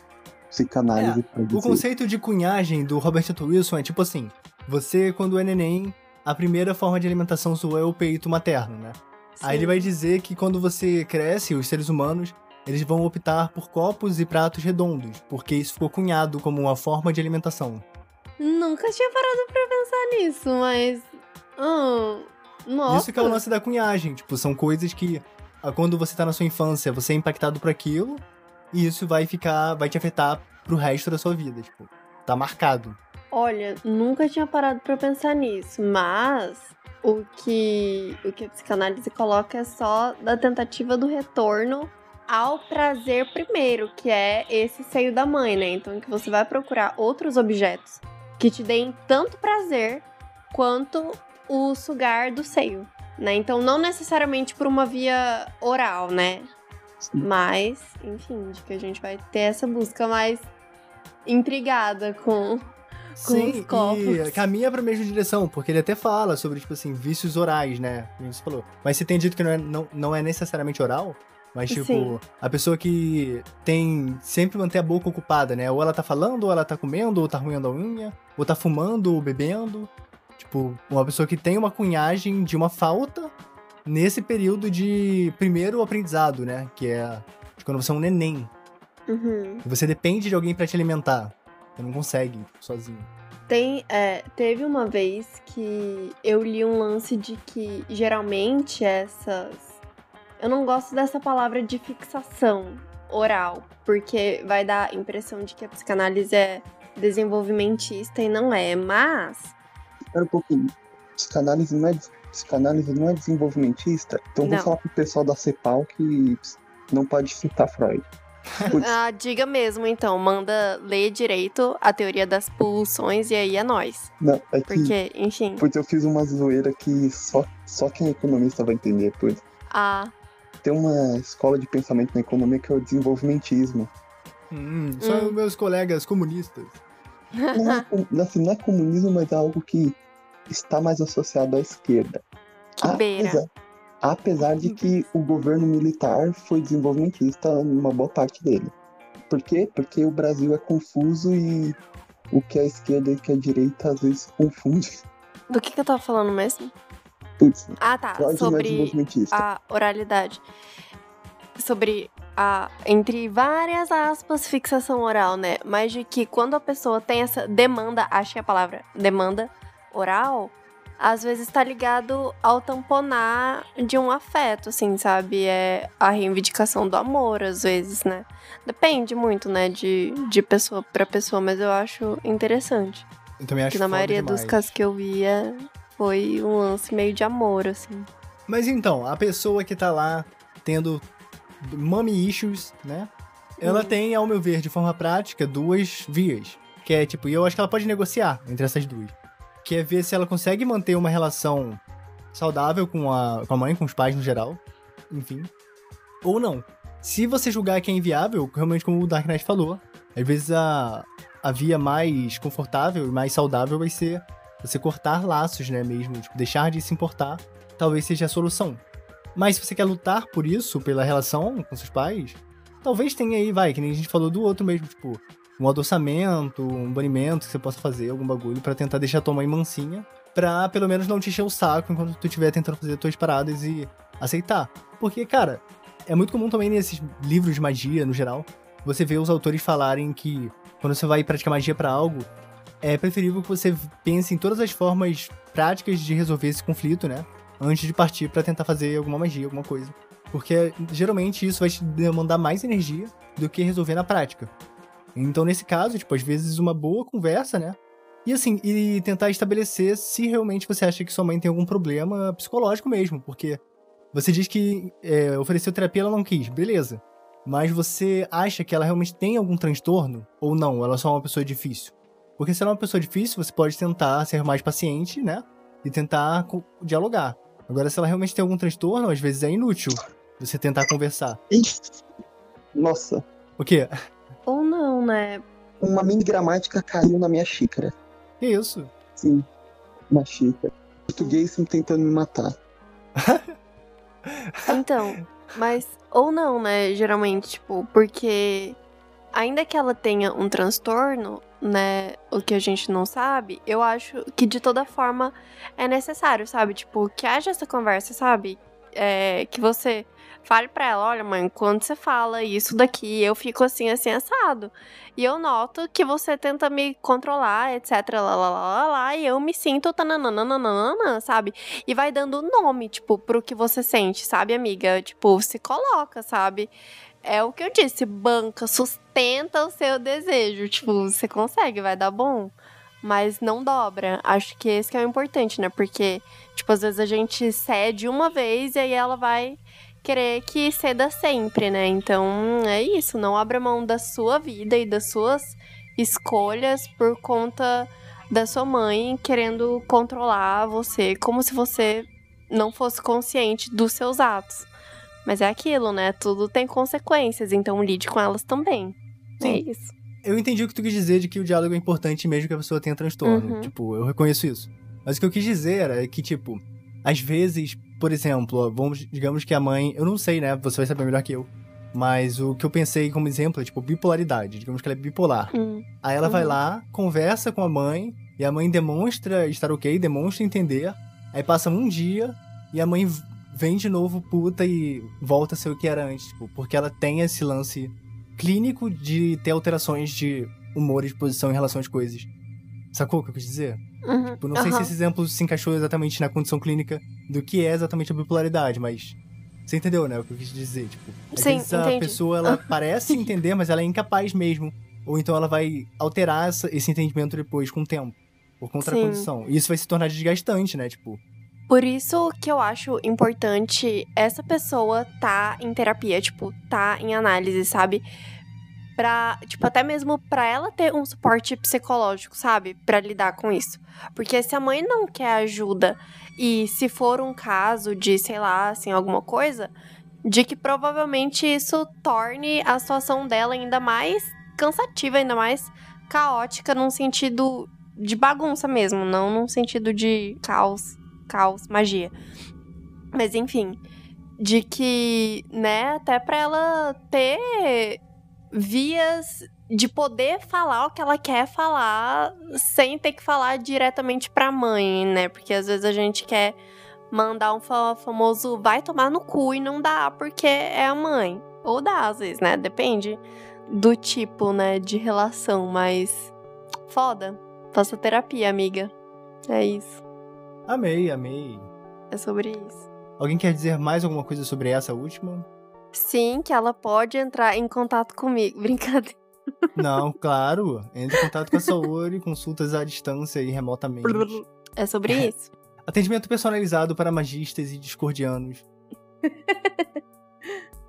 psicanálise pra dizer. O conceito de cunhagem do Robert Anton Wilson é tipo assim: você, quando é neném, a primeira forma de alimentação sua é o peito materno, né? Aí ele vai dizer que quando você cresce, os seres humanos, eles vão optar por copos e pratos redondos, porque isso ficou cunhado como uma forma de alimentação. Nunca tinha parado pra pensar nisso, mas. Ah, nossa. Isso que é o lance da cunhagem, tipo, são coisas que ah, quando você tá na sua infância, você é impactado por aquilo, e isso vai ficar, vai te afetar pro resto da sua vida, tipo, tá marcado. Olha, nunca tinha parado pra pensar nisso, mas o que, o que a psicanálise coloca é só da tentativa do retorno ao prazer primeiro, que é esse seio da mãe, né? Então que você vai procurar outros objetos que te deem tanto prazer quanto o sugar do seio, né? Então não necessariamente por uma via oral, né? Mas, enfim, de que a gente vai ter essa busca mais intrigada com, com Sim, os copos. caminha pra mesma direção, porque ele até fala sobre, tipo assim, vícios orais, né? Como você falou. Mas você tem dito que não é, não, não é necessariamente oral, mas, tipo, Sim. a pessoa que tem sempre manter a boca ocupada, né? Ou ela tá falando, ou ela tá comendo, ou tá ruindo a unha, ou tá fumando, ou bebendo. Tipo, uma pessoa que tem uma cunhagem de uma falta nesse período de primeiro aprendizado, né? Que é quando você é um neném. Uhum. Você depende de alguém pra te alimentar. Você não consegue sozinho. Tem, é, teve uma vez que eu li um lance de que geralmente essas. Eu não gosto dessa palavra de fixação oral, porque vai dar a impressão de que a psicanálise é desenvolvimentista e não é, mas. Espera um pouquinho. Psicanálise não é, psicanálise não é desenvolvimentista? Então Não. vou falar pro pessoal da CEPAL que não pode citar Freud. Ah, diga mesmo, então. Manda ler direito a teoria das pulsões e aí é nós. não, é que Porque, enfim. Pois eu fiz uma zoeira que só, só quem é economista vai entender. Pois Ah, tem uma escola de pensamento na economia que é o desenvolvimentismo. Hum, só Hum. meus colegas comunistas. Não é, (laughs) assim, não é comunismo, mas é algo que está mais associado à esquerda. que beira. Apesar, apesar de que o governo militar foi desenvolvimentista numa boa parte dele. Por quê? Porque o Brasil é confuso e o que é esquerda e o que é direita às vezes confunde. Do que, que eu tava falando mesmo? Putz, Ah, tá. Freud é Sobre a oralidade. Sobre a, entre várias aspas, fixação oral, né? Mas de que quando a pessoa tem essa demanda, acho que é a palavra, demanda oral, às vezes tá ligado ao tamponar de um afeto, assim, sabe? É a reivindicação do amor, às vezes, né? Depende muito, né, de, de pessoa pra pessoa, mas eu acho interessante. Eu também acho Porque na maioria dos demais. casos que eu via, foi um lance meio de amor, assim. Mas então, a pessoa que tá lá tendo mommy issues, né? Ela Hum. tem, ao meu ver, de forma prática, duas vias. Que é, tipo, e eu acho que ela pode negociar entre essas duas. Que é ver se ela consegue manter uma relação saudável com a, com a mãe, com os pais no geral. Enfim. Ou não. Se você julgar que é inviável, realmente como o Dark Knight falou, às vezes a, a via mais confortável e mais saudável vai ser você cortar laços, né, mesmo, tipo, deixar de se importar, talvez seja a solução. Mas se você quer lutar por isso, pela relação com seus pais, talvez tenha aí, vai, que nem a gente falou do outro mesmo, tipo, um adoçamento, um banimento que você possa fazer, algum bagulho, pra tentar deixar tua mãe mansinha, pra pelo menos não te encher o saco enquanto tu estiver tentando fazer tuas paradas e aceitar. Porque, cara, é muito comum também nesses livros de magia, no geral, você vê os autores falarem que quando você vai praticar magia pra algo, é preferível que você pense em todas as formas práticas de resolver esse conflito, né? Antes de partir pra tentar fazer alguma magia, alguma coisa. Porque geralmente isso vai te demandar mais energia do que resolver na prática. Então, nesse caso, tipo, às vezes uma boa conversa, né? E assim, e tentar estabelecer se realmente você acha que sua mãe tem algum problema psicológico mesmo, porque você diz que é, ofereceu terapia ela não quis, beleza. Mas você acha que ela realmente tem algum transtorno? Ou não, ela é só uma pessoa difícil? Porque se ela é uma pessoa difícil, você pode tentar ser mais paciente, né? E tentar dialogar. Agora, se ela realmente tem algum transtorno, às vezes é inútil você tentar conversar. Nossa, O quê? Ou não, né? uma mini gramática caiu na minha xícara. Que isso? Sim, uma xícara. Português tentando me matar. (laughs) Então, mas ou não, né? Geralmente, tipo, porque ainda que ela tenha um transtorno, né? O que a gente não sabe, eu acho que de toda forma é necessário, sabe? Tipo, que haja essa conversa, sabe? É, que você fale pra ela, olha, mãe, quando você fala isso daqui, eu fico assim, assim, assado. E eu noto que você tenta me controlar, etc, lá, lá, lá, lá, e eu me sinto tananana, sabe? E vai dando nome, tipo, pro que você sente, sabe, amiga? Tipo, se coloca, sabe? É o que eu disse, banca, sustenta o seu desejo. Tipo, você consegue, vai dar bom. mas não dobra. Acho que esse que é o importante, né? Porque, tipo, às vezes a gente cede uma vez e aí ela vai querer que ceda sempre, né? Então é isso, não abra mão da sua vida e das suas escolhas por conta da sua mãe querendo controlar você como se você não fosse consciente dos seus atos. Mas é aquilo, né? Tudo tem consequências, então lide com elas também. É Sim. isso. Eu entendi o que tu quis dizer de que o diálogo é importante mesmo que a pessoa tenha transtorno. Uhum. Tipo, eu reconheço isso. Mas o que eu quis dizer era que, tipo, às vezes, por exemplo, vamos, digamos que a mãe. Eu não sei, né? Você vai saber melhor que eu. Mas o que eu pensei como exemplo é, tipo, bipolaridade. Digamos que ela é bipolar. Hum. Aí ela vai Uhum. lá, conversa com a mãe, e a mãe demonstra estar ok, demonstra entender. Aí passa um dia, e a mãe vem de novo puta e volta a ser o que era antes. Tipo, porque ela tem esse lance clínico de ter alterações de humor e de posição em relação às coisas. Sacou o que eu quis dizer? Uhum. Tipo, não sei se esse exemplo se encaixou exatamente na condição clínica do que é exatamente a bipolaridade, mas. Você entendeu, né? O que eu quis dizer? Tipo, às Sim, vezes a pessoa ela parece (laughs) entender, mas ela é incapaz mesmo. Ou então ela vai alterar essa- esse entendimento depois com o tempo. Por conta da Sim. condição. E isso vai se tornar desgastante, né? Tipo, Por isso que eu acho importante essa pessoa tá em terapia, tipo, tá em análise, sabe? Pra, tipo, até mesmo pra ela ter um suporte psicológico, sabe? Pra lidar com isso. Porque se a mãe não quer ajuda e se for um caso de, sei lá, assim, alguma coisa, de que provavelmente isso torne a situação dela ainda mais cansativa, ainda mais caótica num sentido de bagunça mesmo, não num sentido de caos caos, magia. Mas enfim, de que, né, até pra ela ter vias de poder falar o que ela quer falar sem ter que falar diretamente pra mãe, né? Porque às vezes a gente quer mandar um fa- famoso vai tomar no cu e não dá porque é a mãe. Ou dá às vezes, né? Depende do tipo, né, de relação, mas foda. Faça terapia, amiga. É isso. amei, amei. É sobre isso. Alguém quer dizer mais alguma coisa sobre essa última? Sim, que ela pode entrar em contato comigo. (laughs) Brincadeira. Não, claro. Entre em contato com a Saori, (laughs) consultas à distância e remotamente. É sobre isso. Atendimento personalizado para magistas e discordianos.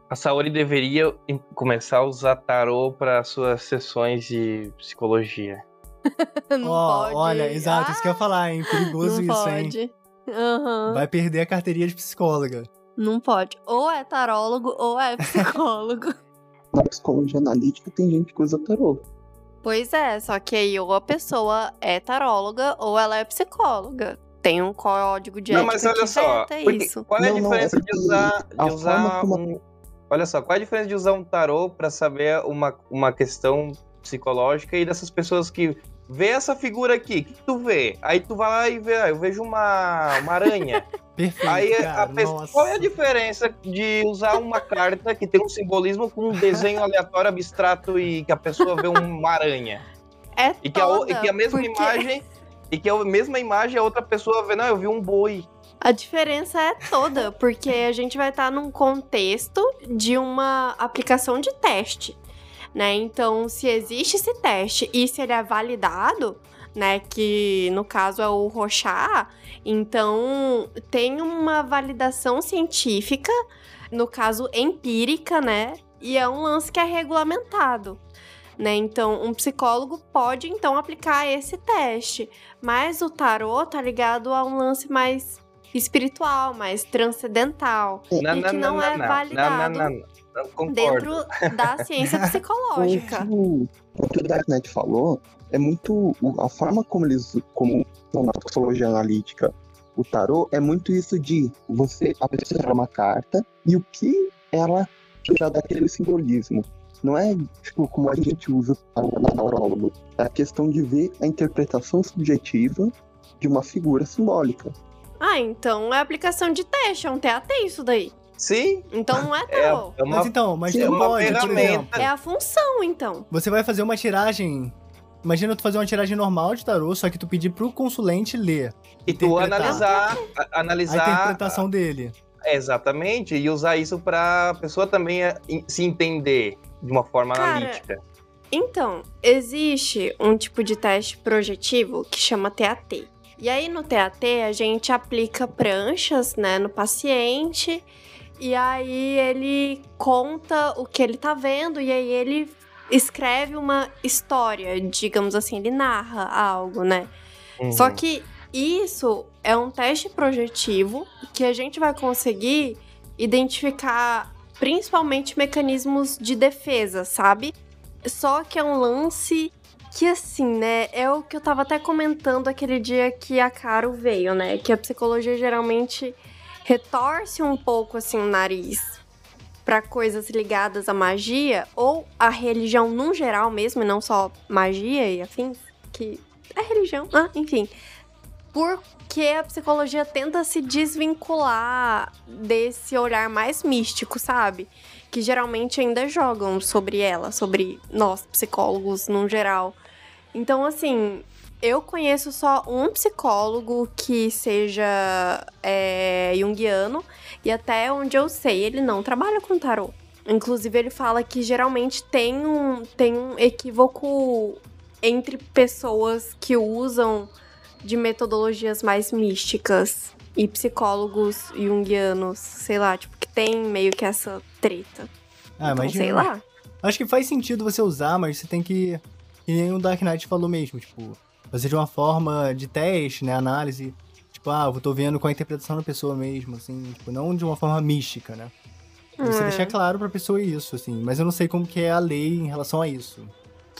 A Saori deveria começar a usar tarô para suas sessões de psicologia. (laughs) Não Ó, pode. olha, exato, isso que eu ia falar, hein? Perigoso não isso, hein? pode. Aham. Vai perder a carteirinha de psicóloga. Não pode. Ou é tarólogo ou é (laughs) psicólogo. Na psicologia analítica tem gente que usa tarô. pois é, só que aí ou a pessoa é taróloga ou ela é psicóloga. Tem um código de Não, ética mas olha que só. isso. Qual é a Não, não, é diferença de usar, de usar um. Olha só, qual é a diferença de usar um tarô para saber uma, uma questão psicológica e dessas pessoas que vê essa figura aqui, o que, que tu vê? Aí tu vai lá e vê, ah, eu vejo uma, uma aranha. (laughs) Perfeito, Aí a cara, pessoa, nossa. qual é a diferença de usar uma carta que tem um simbolismo com um desenho aleatório abstrato e que a pessoa vê uma aranha? É E que a, toda, e que a mesma porque imagem. E que a mesma imagem a outra pessoa vê, não, eu vi um boi. A diferença é toda, porque a gente vai estar num contexto de uma aplicação de teste, né? Então, se existe esse teste e se ele é validado, né, que no caso é o Rochá, então tem uma validação científica, no caso empírica, né? E é um lance que é regulamentado. Né? Então, um psicólogo pode então aplicar esse teste, mas o tarô tá ligado a um lance mais espiritual, mais transcendental, E que não, é validado concordo. dentro da ciência (laughs) psicológica. O, o que o Darknet falou é muito. A forma como eles. Como na psicologia analítica, o tarô é muito isso de você. A pessoa tirar uma carta e o que ela já dá aquele simbolismo. Não é tipo como a gente usa o tarólogo. É a questão de ver a interpretação subjetiva de uma figura simbólica. Ah, então é aplicação de teste, é um TAT isso daí. Sim, Então não é (laughs) é, tarô. é uma. Mas então, mas Sim, tu é uma pode, por exemplo. É a função, então. Você vai fazer uma tiragem. Imagina tu fazer uma tiragem normal de tarô, só que tu pedir pro consulente ler E tu analisar, a- a analisar interpretação dele. exatamente e usar isso pra pessoa também é, se entender de uma forma Cara, analítica. Então, existe um tipo de teste projetivo que chama TAT. E aí no TAT a gente aplica pranchas, né, no paciente, e aí ele conta o que ele tá vendo e aí ele escreve uma história, digamos assim, ele narra algo, né? Uhum. Só que isso é um teste projetivo que a gente vai conseguir identificar principalmente mecanismos de defesa, sabe? Só que é um lance que assim, né, é o que eu tava até comentando aquele dia que a Caro veio, né? Que a psicologia geralmente retorce um pouco assim o nariz para coisas ligadas à magia ou à religião num geral mesmo, e não só magia e afins, que é religião, ah, enfim. Porque a psicologia tenta se desvincular desse olhar mais místico, sabe? Que geralmente ainda jogam sobre ela, sobre nós, psicólogos, num geral. Então, assim, eu conheço só um psicólogo que seja é, junguiano, e até onde eu sei, ele não trabalha com tarô. Inclusive, ele fala que geralmente tem um, tem um equívoco entre pessoas que usam de metodologias mais místicas e psicólogos junguianos, sei lá, tipo, que tem meio que essa treta. Ah, então, mas sei lá. Acho que faz sentido você usar, mas você tem que. Que nem o Dark Knight falou mesmo, tipo, fazer de uma forma de teste, né? Análise. Tipo, ah, eu tô vendo com a interpretação da pessoa mesmo, assim, tipo, não de uma forma mística, né? E Você É. deixar claro pra pessoa isso, assim, mas eu não sei como que é a lei em relação a isso.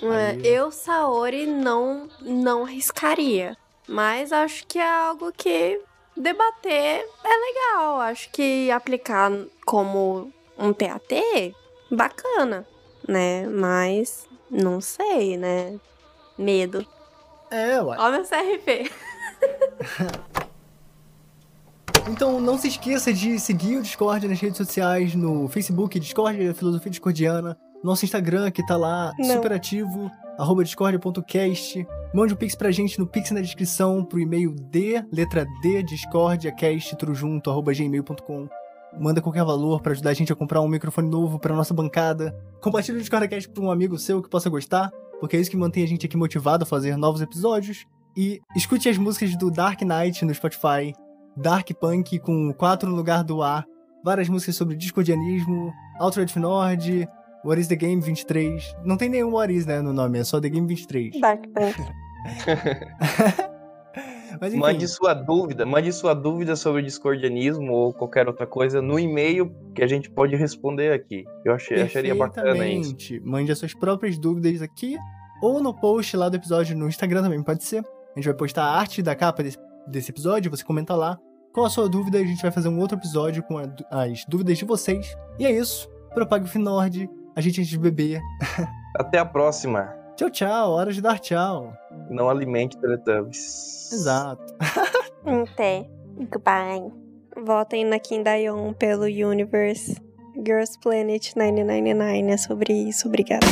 É, Aí- eu, Saori, não, não arriscaria. Mas acho que é algo que debater é legal. Acho que aplicar como um TAT, bacana, né? Mas não sei, né? Medo. É, ué. Ó meu CRP. Então não se esqueça de seguir o Discord nas redes sociais, no Facebook, Discord Filosofia Discordiana, nosso Instagram que tá lá Não. super ativo, arroba discordia.cast. Mande um pix pra gente no pix na descrição pro e-mail D, letra D, discordiacast, tudo junto, arroba gmail.com. Manda qualquer valor pra ajudar a gente a comprar um microfone novo pra nossa bancada. Compartilhe o Discordcast pra um amigo seu que possa gostar, porque é isso que mantém a gente aqui motivado a fazer novos episódios. E escute as músicas do Dark Knight no Spotify, Dark Punk com 4 no lugar do A, várias músicas sobre discordianismo, Altered Nord, What is the Game 23. Não tem nenhum What is, né, no nome, é só The Game 23. Dark Punk. (laughs) Mas Mande sua dúvida, mande sua dúvida sobre discordianismo ou qualquer outra coisa no e-mail que a gente pode responder aqui. Eu achei, acharia bacana isso. Mande as suas próprias dúvidas aqui ou no post lá do episódio no Instagram também pode ser. A gente vai postar a arte da capa desse, desse episódio, você comenta lá. Qual a sua dúvida? A gente vai fazer um outro episódio com a- as dúvidas de vocês. E é isso. Propague o Finord. A gente antes de beber. Até a próxima. Tchau, tchau. Hora de dar tchau. Não alimente Teletubbies. Exato. (laughs) Até. Goodbye. Votem na Kim Dayon pelo Universe. Girls Planet 999 é sobre isso. Obrigada.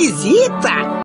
Esquisita!